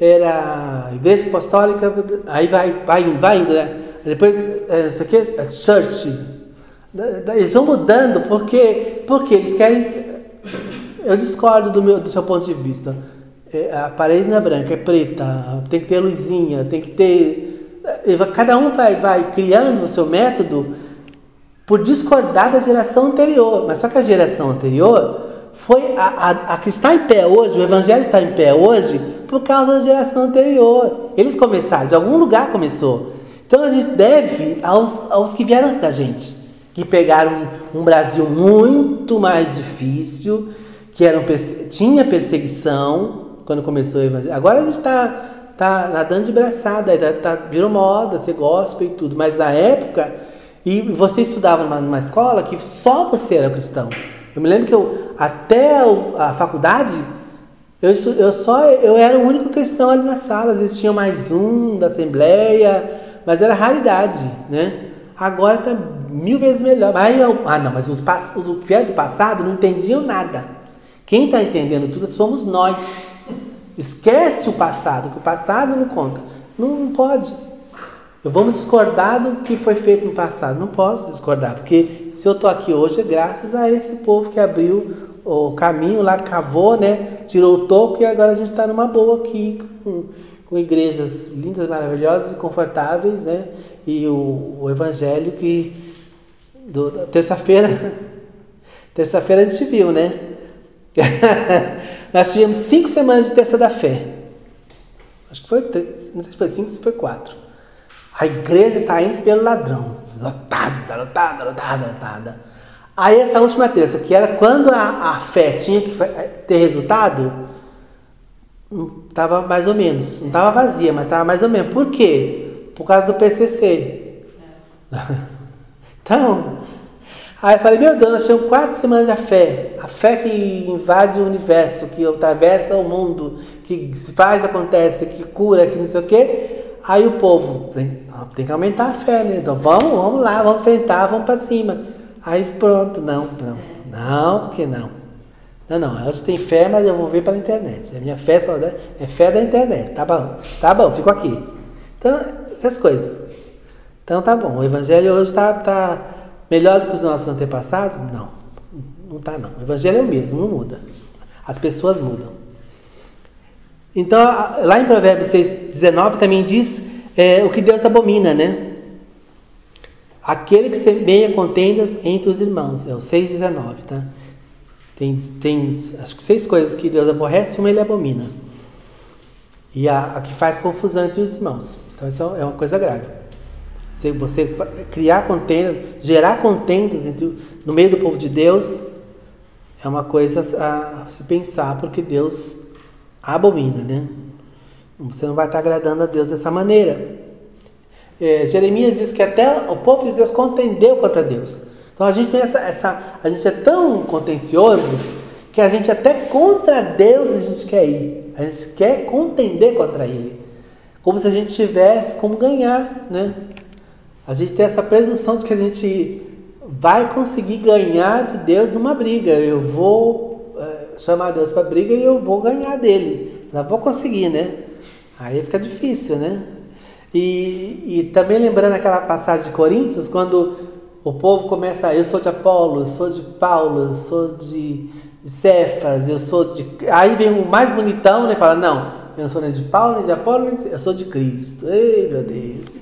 era igreja apostólica, aí vai, vai, vai né? Depois, é, isso aqui é church. Eles vão mudando porque, porque eles querem eu discordo do, meu, do seu ponto de vista. É, a parede não é branca, é preta, tem que ter luzinha, tem que ter. É, cada um vai, vai criando o seu método por discordar da geração anterior. Mas só que a geração anterior foi a, a, a, que está em pé hoje, o evangelho está em pé hoje, por causa da geração anterior. Eles começaram, de algum lugar começou. Então a gente deve aos, aos que vieram da gente, que pegaram um, um Brasil muito mais difícil que eram, tinha perseguição quando começou o evangelho. Agora a gente está tá nadando de braçada, tá, tá, virou moda, ser gospel e tudo. Mas na época, e você estudava numa, numa escola que só você era cristão. Eu me lembro que eu, até a faculdade, eu, eu só eu era o único cristão ali na sala. Às vezes tinha mais um da Assembleia, mas era raridade, né? Agora está mil vezes melhor. Mas, ah, não, mas os, os que do passado não entendiam nada. Quem está entendendo tudo somos nós. Esquece o passado, que o passado não conta. Não, não pode. Eu vamos discordar do que foi feito no passado. Não posso discordar, porque se eu estou aqui hoje é graças a esse povo que abriu o caminho lá, cavou, né? Tirou o toco e agora a gente está numa boa aqui, com, com igrejas lindas, maravilhosas e confortáveis, né? E o, o evangelho que terça-feira, terça-feira a gente viu, né? Nós tivemos cinco semanas de terça da fé. Acho que foi três, não sei se foi cinco, se foi quatro. A igreja está indo pelo ladrão. Lotada, lotada, lotada, lotada. Aí essa última terça, que era quando a, a fé tinha que ter resultado, estava mais ou menos. Não estava vazia, mas estava mais ou menos. Por quê? Por causa do PCC. É. Então, Aí eu falei, meu Deus, nós temos quatro semanas da fé. A fé que invade o universo, que atravessa o mundo, que faz, acontece, que cura, que não sei o quê. Aí o povo tem, tem que aumentar a fé, né? Então vamos, vamos lá, vamos enfrentar, vamos para cima. Aí pronto, não, não, não, que não. Não, não, elas têm fé, mas eu vou ver pela internet. A minha fé só é fé da internet. Tá bom, tá bom, fico aqui. Então, essas coisas. Então tá bom, o evangelho hoje está tá, Melhor do que os nossos antepassados? Não. Não está não. O evangelho é o mesmo, não muda. As pessoas mudam. Então, lá em Provérbios 6, 19 também diz é, o que Deus abomina, né? Aquele que semeia contendas entre os irmãos. É o 6,19, tá? Tem, tem acho que seis coisas que Deus aborrece, uma ele abomina. E a, a que faz confusão entre os irmãos. Então, isso é uma coisa grave. Você criar contendas, gerar contendas entre, no meio do povo de Deus é uma coisa a se pensar, porque Deus abomina, né? Você não vai estar agradando a Deus dessa maneira. É, Jeremias diz que até o povo de Deus contendeu contra Deus. Então a gente tem essa, essa, a gente é tão contencioso que a gente até contra Deus a gente quer ir. A gente quer contender contra Ele, como se a gente tivesse como ganhar, né? A gente tem essa presunção de que a gente vai conseguir ganhar de Deus numa briga. Eu vou é, chamar Deus para briga e eu vou ganhar dele. Não vou conseguir, né? Aí fica difícil, né? E, e também lembrando aquela passagem de Coríntios, quando o povo começa, eu sou de Apolo, eu sou de Paulo, eu sou de, Cefas, eu sou de. Aí vem o mais bonitão, né? Fala, não, eu não sou nem de Paulo, nem de Apolo, nem de... eu sou de Cristo. Ei, meu Deus.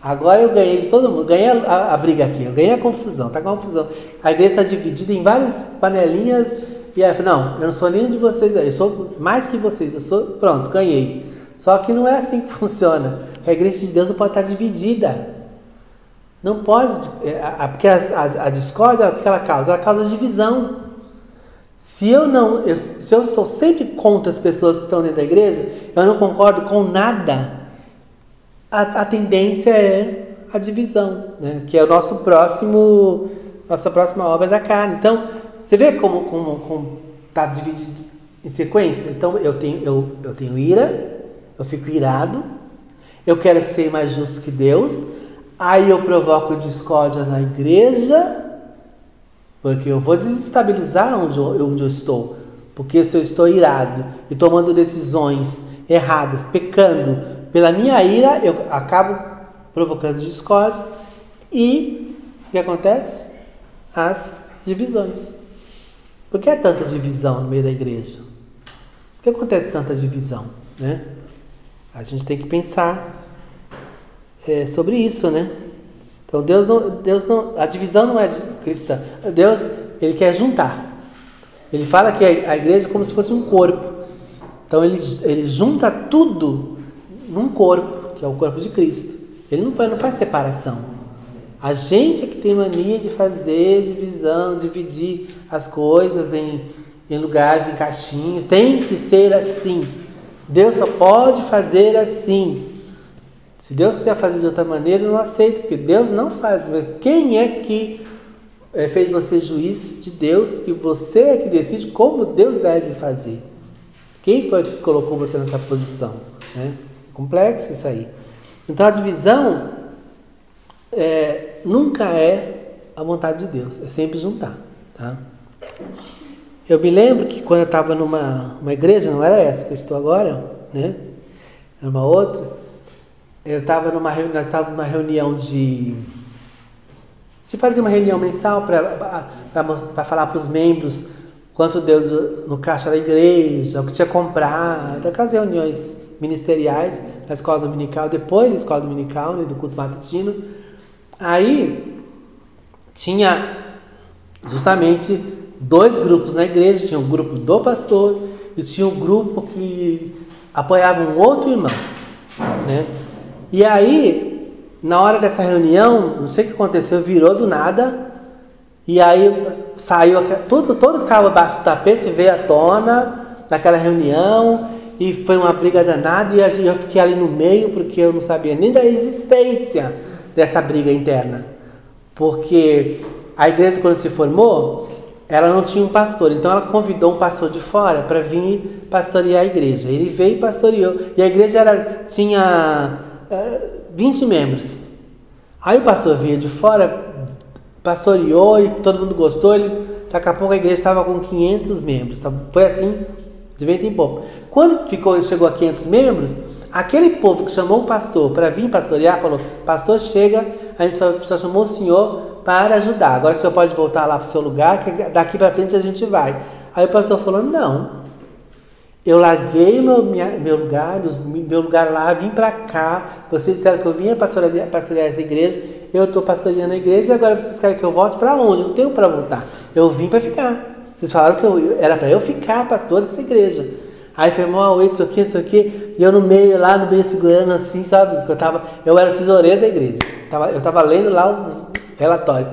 Agora eu ganhei de todo mundo, ganhei a, a, briga aqui, eu ganhei a confusão, tá confusão. A igreja está dividida em várias panelinhas e aí, não, eu não sou nenhum de vocês, eu sou mais que vocês, eu sou, pronto, ganhei. Só que não é assim que funciona. A igreja de Deus não pode estar dividida. Não pode, é, porque a, a, a discórdia, o que ela causa? Ela causa divisão. Se eu não, eu, se eu estou sempre contra as pessoas que estão dentro da igreja, eu não concordo com nada, a, a tendência é a divisão, né? que é o nosso próximo, nossa próxima obra da carne. Então, você vê como está como, como tá dividido em sequência? Então, eu tenho, eu, eu tenho ira, eu fico irado, eu quero ser mais justo que Deus, aí eu provoco discórdia na igreja, porque eu vou desestabilizar onde eu, onde eu estou. Porque se eu estou irado e tomando decisões erradas, pecando pela minha ira, eu acabo provocando discórdia e o que acontece? As divisões. Por que é tanta divisão no meio da igreja? Por que acontece tanta divisão? Né? A gente tem que pensar é, sobre isso, né? Então Deus não, Deus não, a divisão não é cristã. Deus ele quer juntar. Ele fala que a igreja é como se fosse um corpo. Então ele, ele junta tudo num corpo, que é o corpo de Cristo. Ele não faz, não faz separação. A gente é que tem mania de fazer divisão, dividir as coisas em, em lugares, em caixinhas. Tem que ser assim. Deus só pode fazer assim. Se Deus quiser fazer de outra maneira, eu não aceito, porque Deus não faz. Quem é que é, fez você juiz de Deus, que você é que decide como Deus deve fazer? Quem foi que colocou você nessa posição? Né? Complexo isso aí. Então a divisão é, nunca é a vontade de Deus, é sempre juntar. Tá? Eu me lembro que quando eu estava numa uma igreja, não era essa que eu estou agora, né? Era uma outra. Eu estava numa nós estávamos numa reunião de se fazia uma reunião mensal para falar para os membros quanto deu no caixa da igreja, o que tinha comprado, aquelas reuniões ministeriais na escola dominical, depois da escola dominical, né, do culto matutino. Aí tinha justamente dois grupos na igreja, tinha um grupo do pastor e tinha um grupo que apoiava um outro irmão, né? E aí, na hora dessa reunião, não sei o que aconteceu, virou do nada, e aí saiu tudo, todo que estava abaixo do tapete veio à tona naquela reunião, e foi uma briga danada, e eu fiquei ali no meio porque eu não sabia nem da existência dessa briga interna. Porque a igreja, quando se formou, ela não tinha um pastor, então ela convidou um pastor de fora para vir pastorear a igreja. Ele veio e pastoreou. E a igreja era, tinha uh, eh, 20 membros. Aí o pastor veio de fora, pastoreou e todo mundo gostou. Ele, daqui a pouco a igreja estava com 500 membros. Foi assim, de vento em pouco. Quando ficou, chegou a 500 membros, aquele povo que chamou o pastor para vir pastorear falou: Pastor, chega, a gente só, só chamou o senhor para ajudar. Agora o senhor pode voltar lá para o seu lugar, que daqui para frente a gente vai. Aí o pastor falou: não. Eu larguei meu, minha, meu lugar, meu lugar lá, vim para cá. Vocês disseram que eu vinha pastorear, pastorear essa igreja. Eu estou pastoreando a igreja e agora vocês querem que eu volte para onde? Eu não tenho para voltar. Eu vim para ficar. Vocês falaram que eu, era para eu ficar pastor dessa igreja. Aí foi mal, isso aqui, isso aqui. E eu no meio, lá no meio, segurando assim, sabe? Eu, tava, eu era tesoureiro da igreja. Eu estava lendo lá os, relatório.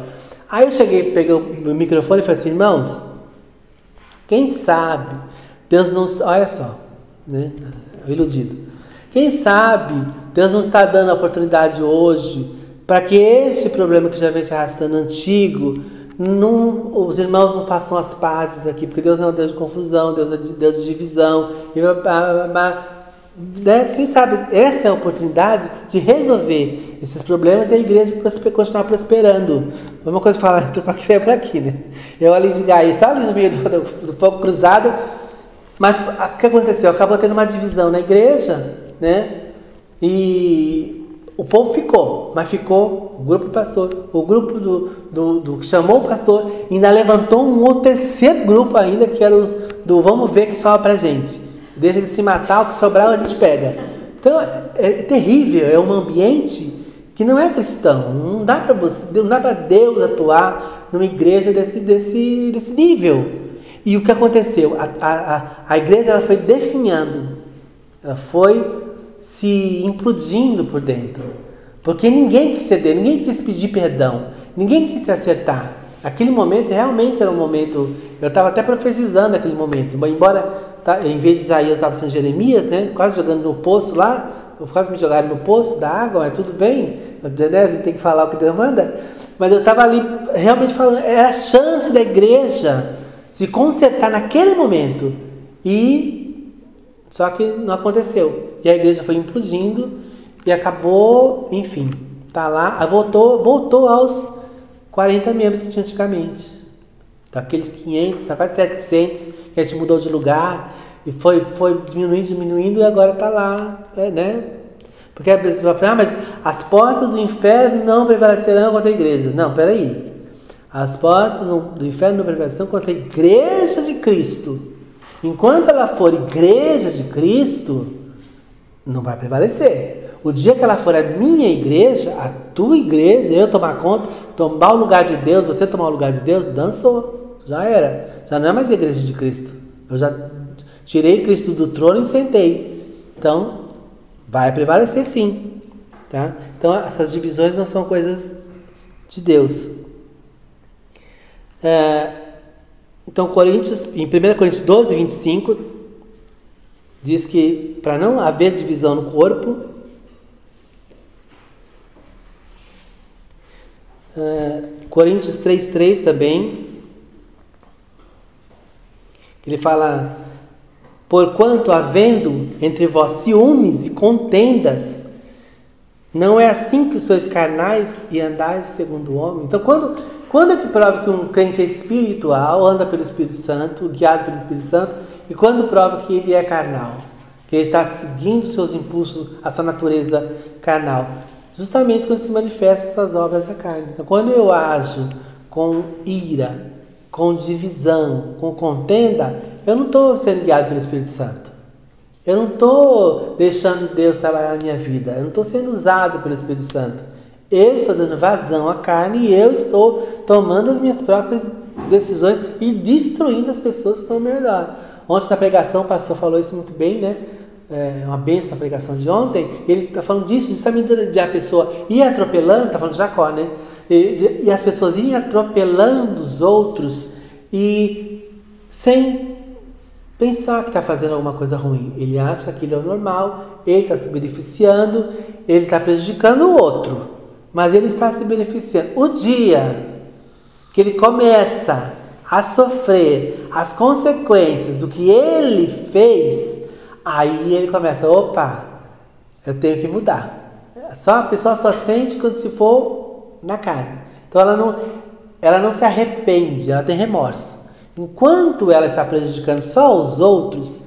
Aí eu cheguei, peguei o microfone e falei assim, irmãos, quem sabe Deus não. Olha só, né? Iludido. Quem sabe Deus não está dando a oportunidade hoje para que este problema que já vem se arrastando antigo, não, os irmãos não façam as pazes aqui, porque Deus não é um Deus de confusão, Deus é de, Deus de divisão. E, né? Quem sabe essa é a oportunidade de resolver esses problemas e a igreja continuar prosperando. Uma coisa falar para aqui é para aqui, né? Eu ali de Gaia, só ali no meio do, do, do fogo cruzado, mas o que aconteceu? Acabou tendo uma divisão na igreja, né? E o povo ficou, mas ficou o grupo do pastor, o grupo do, do, do que chamou o pastor, ainda levantou um outro terceiro grupo ainda, que era os do vamos ver que sobra pra gente. Deixa de se matar, o que sobrar a gente pega. Então é, é terrível, é um ambiente que não é cristão. Não dá para você, não dá para Deus atuar numa igreja desse, desse, desse nível. E o que aconteceu? A, a, a igreja ela foi definhando, ela foi se implodindo por dentro. Porque ninguém quis ceder, ninguém quis pedir perdão, ninguém quis se acertar. Aquele momento realmente era um momento. Eu estava até profetizando aquele momento. Embora tá, em vez de Isaías eu estava sendo Jeremias, né? Quase jogando no poço lá, quase me jogaram no poço da água, mas tudo bem. Né? A gente tem que falar o que Deus manda. Mas eu estava ali realmente falando, era a chance da igreja se consertar naquele momento. E só que não aconteceu. E a igreja foi implodindo e acabou, enfim, tá lá, voltou, voltou aos 40 membros que tinha antigamente. Daqueles 500, tá quase 700, que a gente mudou de lugar e foi, foi diminuindo, diminuindo e agora está lá, é, né? Porque a pessoa fala, ah, mas as portas do inferno não prevalecerão contra a igreja. Não, peraí. As portas do inferno não prevalecerão contra a igreja de Cristo. Enquanto ela for igreja de Cristo, não vai prevalecer. O dia que ela for a minha igreja, a tua igreja, eu tomar conta, tomar o lugar de Deus, você tomar o lugar de Deus, dançou. Já era. Já não é mais igreja de Cristo. Eu já tirei Cristo do trono e sentei. Então, vai prevalecer sim. Tá? Então, essas divisões não são coisas de Deus. É, então, Coríntios, em 1 Coríntios 12, 25, diz que para não haver divisão no corpo, uh, Coríntios 3,3 também, ele fala: Porquanto havendo entre vós ciúmes e contendas, não é assim que sois carnais e andais segundo o homem. Então, quando, quando é que prova que um crente é espiritual, anda pelo Espírito Santo, guiado pelo Espírito Santo, e quando prova que ele é carnal, que ele está seguindo seus impulsos, a sua natureza carnal? Justamente quando se manifestam essas obras da carne. Então, quando eu ajo com ira, com divisão, com contenda, eu não estou sendo guiado pelo Espírito Santo. Eu não estou deixando Deus trabalhar na minha vida. Eu não estou sendo usado pelo Espírito Santo. Eu estou dando vazão à carne e eu estou tomando as minhas próprias decisões e destruindo as pessoas que estão ao meu redor. Ontem na pregação o pastor falou isso muito bem, né? É uma benção na pregação de ontem. Ele está falando disso, justamente de a pessoa ir atropelando, está falando de Jacó, né? E, e as pessoas irem atropelando os outros e sem pensar que está fazendo alguma coisa ruim. Ele acha que aquilo é normal, ele está se beneficiando, ele está prejudicando o outro, mas ele está se beneficiando. O dia que ele começa a sofrer as consequências do que ele fez, aí ele começa, opa, eu tenho que mudar. Só a pessoa só sente quando se for na carne. Então ela não, ela não se arrepende, ela tem remorso. Enquanto ela está prejudicando só os outros,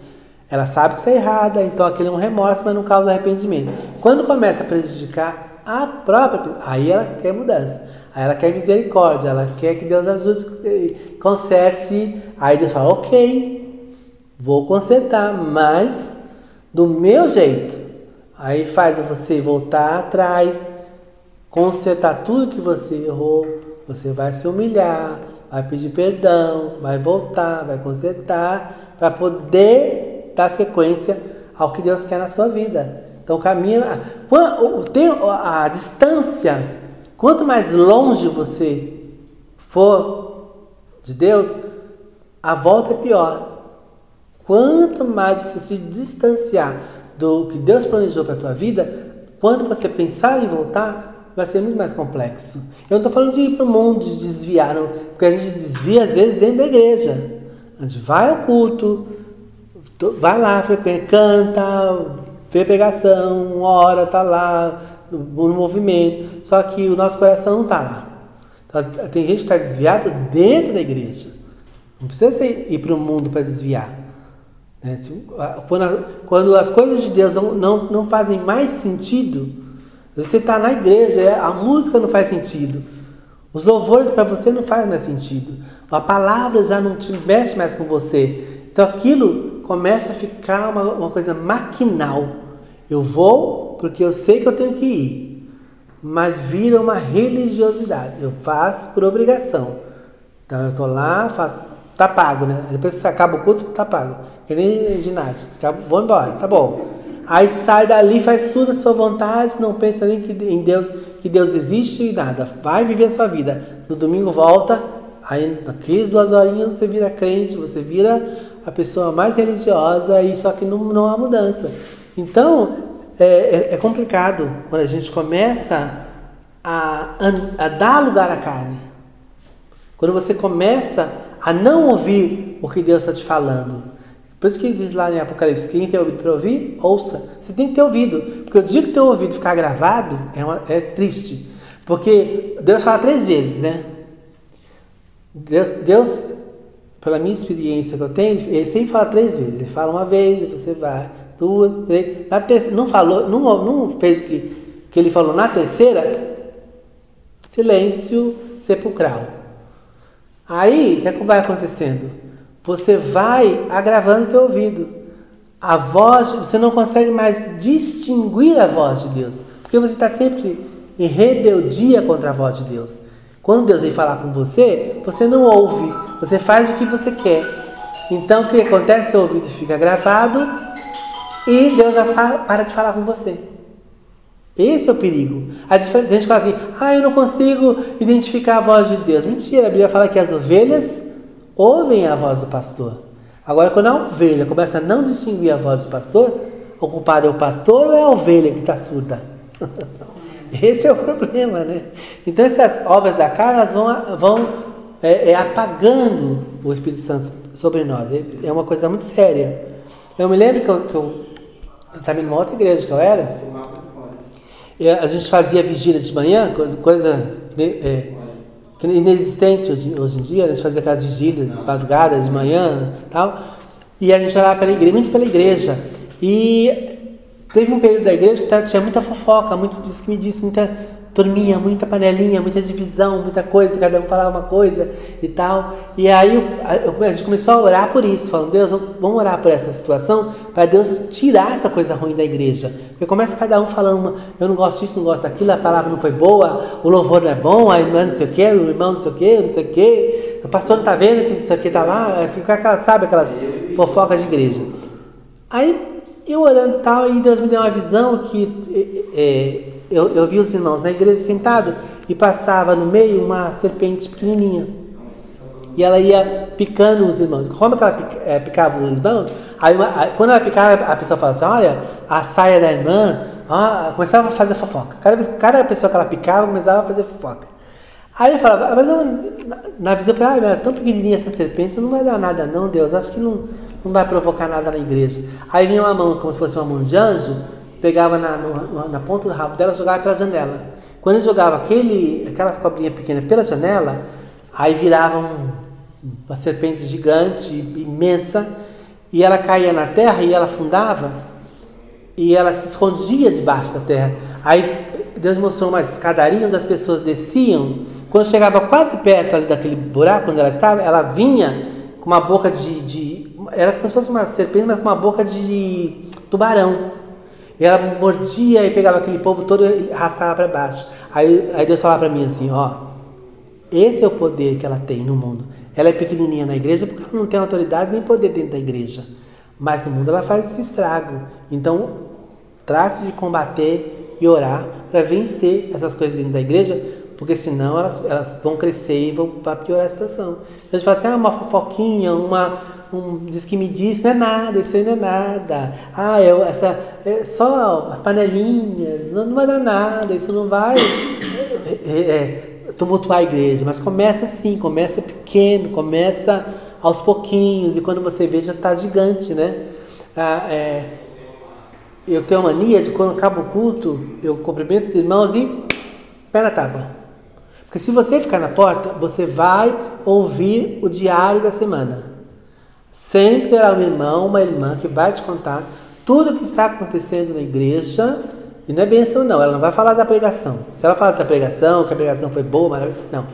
ela sabe que está errada, então aquele é um remorso, mas não causa arrependimento. Quando começa a prejudicar a própria, aí ela quer mudança. Aí ela quer misericórdia, ela quer que Deus ajude, conserte. Aí Deus fala: Ok, vou consertar, mas do meu jeito. Aí faz você voltar atrás, consertar tudo que você errou. Você vai se humilhar, vai pedir perdão, vai voltar, vai consertar, para poder dar sequência ao que Deus quer na sua vida. Então o caminho, a, a distância Quanto mais longe você for de Deus, a volta é pior. Quanto mais você se distanciar do que Deus planejou para a tua vida, quando você pensar em voltar, vai ser muito mais complexo. Eu não estou falando de ir para o mundo, de desviar, porque a gente desvia às vezes dentro da igreja. A gente vai ao culto, vai lá, canta, vê pregação, ora, está lá, no, movimento. Só que o nosso coração não está lá. Então, tem gente que está desviado dentro da igreja. Não precisa ir para o mundo para desviar. Né? Quando, as coisas de Deus não, não, não fazem mais sentido, você está na igreja, é, a música não faz sentido. Os louvores para você não fazem mais sentido. A palavra já não te mexe mais com você. Então aquilo começa a ficar uma, uma coisa maquinal. Eu vou porque eu sei que eu tenho que ir. Mas vira uma religiosidade. Eu faço por obrigação. Então eu estou lá, faço. Tá pago, né? Depois que acaba o culto, tá pago. Que nem ginástica. Vou embora, tá bom. Aí sai dali, faz tudo a sua vontade, não pensa nem que em Deus, que Deus existe e nada. Vai viver a sua vida. No domingo volta, aí naqueles duas horinhas você vira crente, você vira a pessoa mais religiosa e só que não, não há mudança. Então é, é, é complicado quando a gente começa a, a dar lugar à carne. Quando você começa a não ouvir o que Deus está te falando. Por isso que diz lá em Apocalipse, quem tem ouvido para ouvir, ouça. Você tem que ter ouvido. Porque o dia que teu ouvido ficar gravado, é, uma, é triste. Porque Deus fala três vezes, né? Deus, Deus, pela minha experiência que eu tenho, ele sempre fala três vezes. Ele fala uma vez, você vai, duas, três. Na terceira, não falou, não, não fez o que, que ele falou na terceira, silêncio sepulcral. Aí, o que, é que vai acontecendo? Você vai agravando teu ouvido. A voz, você não consegue mais distinguir a voz de Deus, porque você está sempre em rebeldia contra a voz de Deus. Quando Deus vem falar com você, você não ouve, você faz o que você quer. Então o que acontece? Seu ouvido fica gravado e Deus já para de falar com você. Esse é o perigo. A gente fala assim, ah, eu não consigo identificar a voz de Deus. Mentira, a Bíblia fala que as ovelhas ouvem a voz do pastor. Agora, quando a ovelha começa a não distinguir a voz do pastor, o culpado é o pastor ou é a ovelha que está surda? Esse é o problema, né? Então, essas obras da carne elas vão, vão é, é, apagando o Espírito Santo sobre nós. É, é uma coisa muito séria. Eu me lembro que eu, que eu estava outra igreja que eu era. a gente fazia vigília de manhã, coisa é, que é inexistente hoje, hoje em dia, a gente fazia aquelas vigílias, madrugadas, de manhã tal, e a gente orava pela igreja, muito pela igreja. E teve um período da igreja que tinha muita fofoca, muito disso que me disse, muita turminha, muita panelinha, muita divisão, muita coisa, cada um falava uma coisa e tal. E aí a gente começou a orar por isso, falando, Deus, vamos orar por essa situação, para Deus tirar essa coisa ruim da igreja. Porque começa cada um falando, eu não gosto disso, não gosto daquilo, a palavra não foi boa, o louvor não é bom, a irmã não sei o que, o irmão não sei o que, não sei o que, o pastor não está vendo que isso aqui está lá, fica aquela, sabe aquelas fofocas de igreja. Aí eu orando e tal, e Deus me deu uma visão que é, eu, eu vi os irmãos na igreja sentados e passava no meio uma serpente pequenininha. E ela ia picando os irmãos. Como que ela é, picava os irmãos? Aí, quando ela picava, a pessoa falava assim: Olha, a saia da irmã. Começava a fazer fofoca. Cada, vez, cada pessoa que ela picava começava a fazer fofoca. Aí eu falava, ah, mas eu, na, na visão eu falei, ah, é tão pequenininha essa serpente, não vai dar nada não, Deus, acho que não, não vai provocar nada na igreja. Aí vinha uma mão, como se fosse uma mão de anjo, pegava na, no, na ponta do rabo dela e jogava pela janela. Quando ele jogava aquele, aquela cobrinha pequena pela janela, aí virava um, uma serpente gigante, imensa, e ela caía na terra e ela afundava, e ela se escondia debaixo da terra. Aí Deus mostrou uma escadaria onde as pessoas desciam. Quando chegava quase perto ali daquele buraco onde ela estava, ela vinha com uma boca de, de era como se fosse uma serpente, mas com uma boca de tubarão. E ela mordia e pegava aquele povo todo e arrastava para baixo. Aí, aí Deus falava para mim assim: ó, esse é o poder que ela tem no mundo. Ela é pequenininha na igreja porque ela não tem autoridade nem poder dentro da igreja. Mas no mundo ela faz esse estrago. Então, trate de combater e orar para vencer essas coisas dentro da igreja, porque senão elas, elas vão crescer e vão piorar a situação. Então, a gente fala assim: ah, uma fofoquinha, uma um diz que me disse, não é nada, isso aí não é nada. Ah, eu, essa, é só as panelinhas, não, não vai dar nada, isso não vai é, é, tumultuar a igreja. Mas começa assim, começa pequeno, começa aos pouquinhos, e quando você vê já está gigante, né? Ah, é, eu tenho a mania de quando acaba o culto, eu cumprimento os irmãos e pé na tábua. Porque se você ficar na porta, você vai ouvir o diário da semana. Sempre terá um irmão, uma irmã que vai te contar tudo o que está acontecendo na igreja. E não é benção, não. Ela não vai falar da pregação. Se ela falar da pregação, que a pregação foi boa, maravilhosa. Não.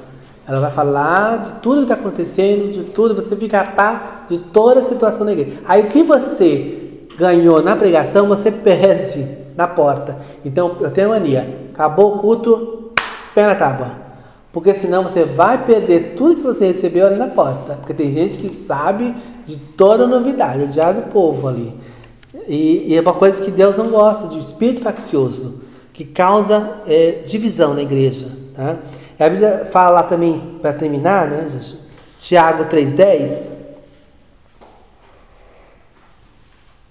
Ela vai falar de tudo que está acontecendo, de tudo. Você fica a par de toda a situação da igreja. Aí o que você ganhou na pregação, você perde na porta. Então eu tenho mania. Acabou o culto, pé na tábua. Porque senão você vai perder tudo que você recebeu ali na porta. Porque tem gente que sabe de toda novidade, o diário do povo ali. E, e, é uma coisa que Deus não gosta, de espírito faccioso, que causa é, divisão na igreja. Tá? A Bíblia fala lá também, para terminar, né, gente? Tiago 3,10.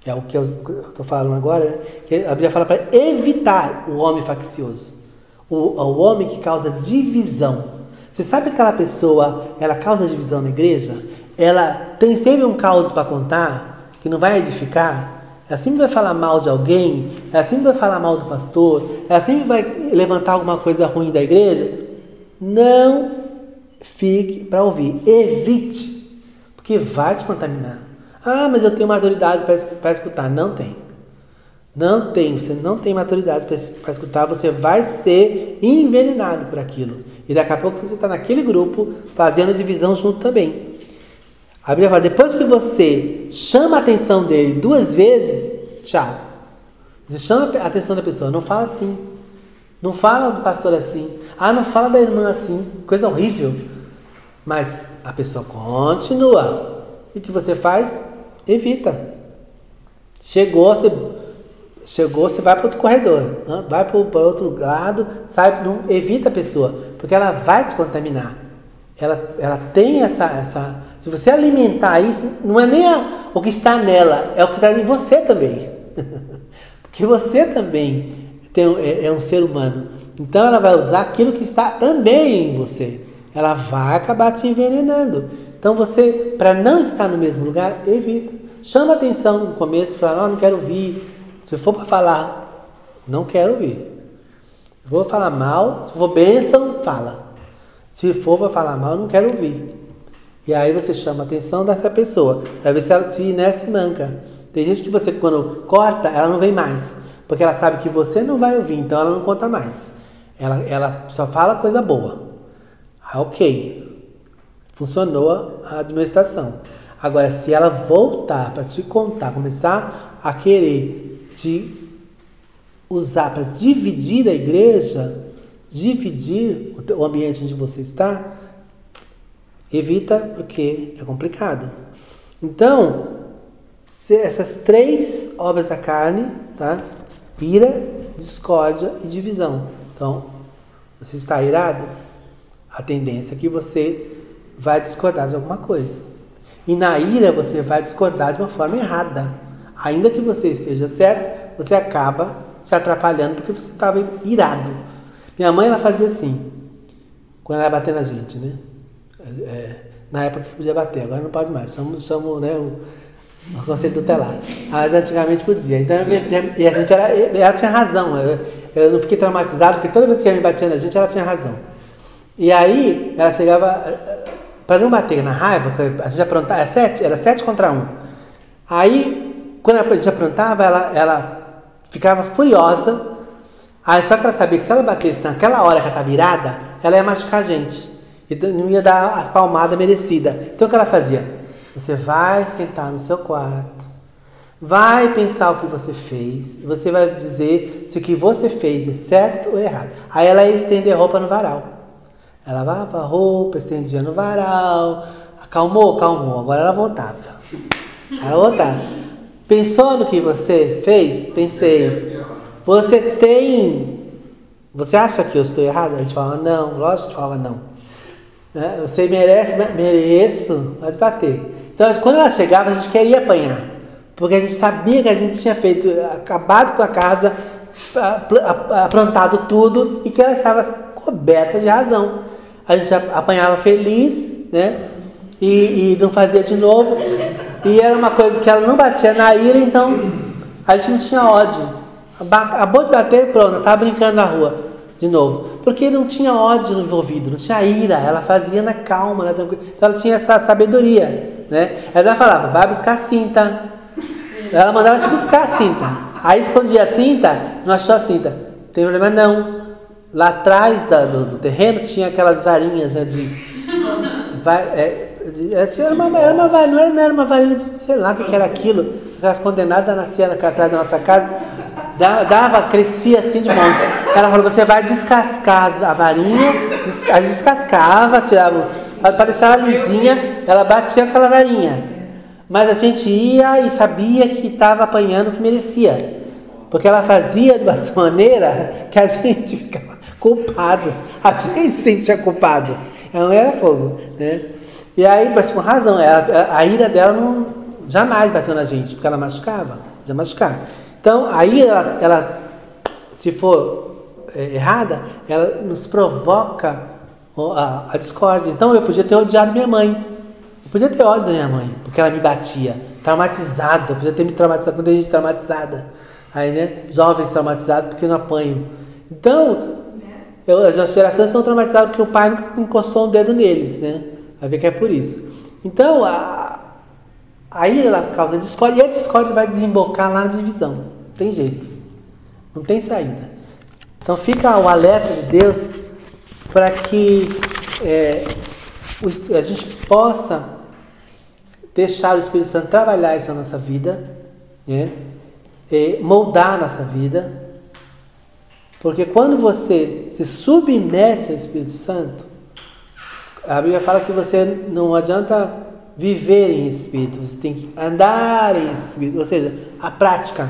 É o que eu estou falando agora, né? a Bíblia fala para evitar o homem faccioso o, o homem que causa divisão. Você sabe que aquela pessoa, ela causa divisão na igreja? Ela tem sempre um caos para contar que não vai edificar. Ela sempre vai falar mal de alguém, ela sempre vai falar mal do pastor, ela sempre vai levantar alguma coisa ruim da igreja. Não fique para ouvir, evite, porque vai te contaminar. Ah, mas eu tenho maturidade para escutar. Não tem. Não tem, você não tem maturidade para escutar, você vai ser envenenado por aquilo. E daqui a pouco você está naquele grupo fazendo divisão junto também. A Bíblia fala, depois que você chama a atenção dele duas vezes, tchau. Você chama a atenção da pessoa, não fala assim. Não fala do pastor assim. Ah, não fala da irmã assim. Coisa horrível. Mas a pessoa continua. E o que você faz? Evita. Chegou, você Chegou, você vai para outro corredor, vai para outro lado, sai, não, evita a pessoa, porque ela vai te contaminar. Ela, ela tem essa, essa. Se você alimentar isso, não é nem a, o que está nela, é o que está em você também. porque você também tem, é, é um ser humano. Então ela vai usar aquilo que está também em você. Ela vai acabar te envenenando. Então você, para não estar no mesmo lugar, evita. Chama atenção no começo, fala, oh, não quero ouvir, se for para falar, não quero ouvir. Se for falar mal, se for bênção, fala. Se for para falar mal, não quero ouvir. E aí você chama a atenção dessa pessoa, para ver se ela se, né, se manca. Tem gente que você, quando corta, ela não vem mais. Porque ela sabe que você não vai ouvir, então ela não conta mais. Ela, ela só fala coisa boa. Ah, ok. Funcionou a administração. Agora, se ela voltar para te contar, começar a querer de usar para dividir a igreja, dividir o ambiente onde você está, evita porque é complicado. Então, essas três obras da carne, tá? Ira, discórdia e divisão. Então, você está irado, a tendência é que você vai discordar de alguma coisa. E na ira você vai discordar de uma forma errada. Ainda que você esteja certo, você acaba se atrapalhando porque você estava irado. Minha mãe ela fazia assim, quando ela bater na gente, né? É, na época que podia bater, agora não pode mais. Somos, somos né, o, o conselho tutelar. Mas antigamente podia. Então, e a gente era, ela tinha razão. Eu, eu não fiquei traumatizado, porque toda vez que ela me batia na gente, ela tinha razão. E aí, ela chegava, para não bater na raiva, a gente aprontava, era sete, era sete contra um. Aí quando a gente aprontava, ela, ela ficava furiosa. Aí só que ela sabia que se ela batesse naquela hora que ela estava virada, ela ia machucar a gente. E não ia dar as palmadas merecidas. Então o que ela fazia? Você vai sentar no seu quarto, vai pensar o que você fez, você vai dizer se o que você fez é certo ou errado. Aí ela ia estender roupa no varal. Ela lavava a roupa, estendia no varal, acalmou, acalmou. Agora ela voltava. Ela voltava. Pensou no que você fez? Pensei. Você tem. Você acha que eu estou errado? A gente fala, não. Lógico que a gente fala, não. Né? Você merece, mereço, pode bater. Então, quando ela chegava, a gente queria apanhar. Porque a gente sabia que a gente tinha feito, acabado com a casa, aprontado tudo e que ela estava coberta de razão. A gente apanhava feliz, né? E, e não fazia de novo. E era uma coisa que ela não batia na ira, então a gente não tinha ódio. Acabou de bater, pronto, estava brincando na rua de novo. Porque não tinha ódio envolvido, não tinha ira, ela fazia na calma, né, então ela tinha essa sabedoria. Né? Ela falava, vai buscar cinta. Ela mandava te buscar a cinta. Aí escondia a cinta, não achou a cinta. Não tem problema não. Lá atrás da, do, do, terreno tinha aquelas varinhas né, de. Vai, é, era uma, era uma varinha, não era uma varinha de sei lá o que, que era aquilo. Aquelas condenadas nasciam atrás da nossa casa dava, crescia assim de monte. Ela falou, você vai descascar a varinha, a descascava, tirava os, para deixar ela lisinha, ela batia aquela varinha. Mas a gente ia e sabia que estava apanhando o que merecia. Porque ela fazia de uma maneira que a gente ficava culpado. A gente se sentia culpado. Não era fogo. Né? E aí, mas com razão, ela, a ira dela não, jamais bateu na gente, porque ela machucava. Já machucava. Então, aí ela, ela se for é, errada, ela nos provoca a, a discórdia. Então, eu podia ter odiado minha mãe. Eu podia ter ódio da minha mãe, porque ela me batia. Traumatizada, eu podia ter me traumatizado quando a gente traumatizada. Aí, né? Jovens traumatizados porque não apanham. Então, eu, as gerações estão traumatizadas porque o pai nunca encostou um dedo neles, né? Vai ver que é por isso. Então, a, aí ela causa discórdia e a discórdia vai desembocar lá na divisão tem jeito. Não tem saída. Então fica o alerta de Deus para que é, a gente possa deixar o Espírito Santo trabalhar isso na nossa vida, né? É, moldar a nossa vida. Porque quando você se submete ao Espírito Santo, a Bíblia fala que você não adianta viver em Espírito, você tem que andar em Espírito, ou seja, a prática.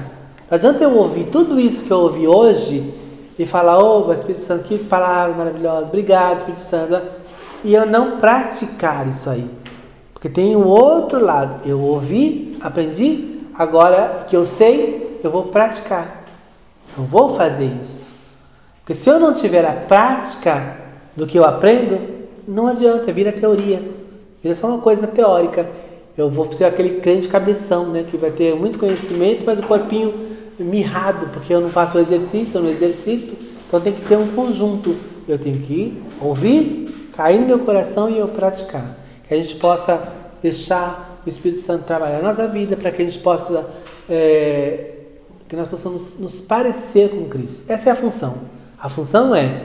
Não adianta eu ouvir tudo isso que eu ouvi hoje e falar, ô oh, Espírito Santo, que palavra maravilhosa, obrigado Espírito Santo, e eu não praticar isso aí. Porque tem o outro lado, eu ouvi, aprendi, agora que eu sei, eu vou praticar. Eu vou fazer isso. Porque se eu não tiver a prática do que eu aprendo, não adianta, vira teoria. Vira só uma coisa teórica. Eu vou ser aquele crente cabeção, né? Que vai ter muito conhecimento, mas o corpinho mirrado, porque eu não faço exercício, eu não exercito. Então tem que ter um conjunto. Eu tenho que ouvir, cair no meu coração e eu praticar. Que a gente possa deixar o Espírito Santo trabalhar na nossa vida, para que a gente possa, é, que nós possamos nos parecer com Cristo. Essa é a função. A função é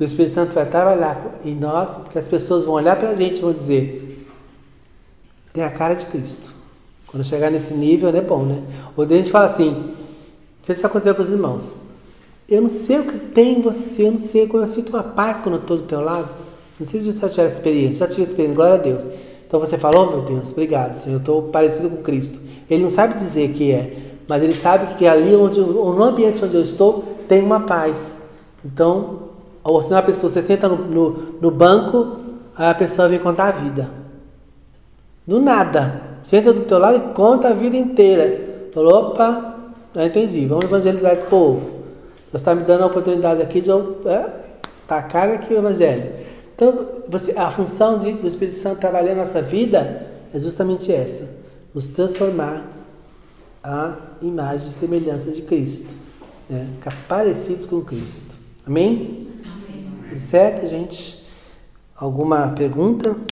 que o Espírito Santo vai trabalhar em nós, porque as pessoas vão olhar para a gente e vão dizer: tem a cara de Cristo. Quando chegar nesse nível, é bom, né? Ou a gente fala assim: Fez isso acontecer com os irmãos. Eu não sei o que tem em você, eu não sei, eu sinto uma paz quando eu estou do teu lado. Não sei se você já tiver experiência, já tive experiência, glória a Deus. Então você falou, oh, meu Deus, obrigado, Senhor, eu estou parecido com Cristo. Ele não sabe dizer que é, mas ele sabe que ali onde, no ambiente onde eu estou, tem uma paz. Então, ou se uma pessoa, você senta no, no, no banco, aí a pessoa vem contar a vida. Do nada. Senta do teu lado e conta a vida inteira. Falou, opa, já entendi. Vamos evangelizar esse povo. Você está me dando a oportunidade aqui de eu é, tacar aqui o evangelho. Então, você, a função de, do Espírito Santo trabalhar na nossa vida é justamente essa: nos transformar a imagem e semelhança de Cristo, né? ficar parecidos com Cristo. Amém? Certo, gente? Alguma pergunta?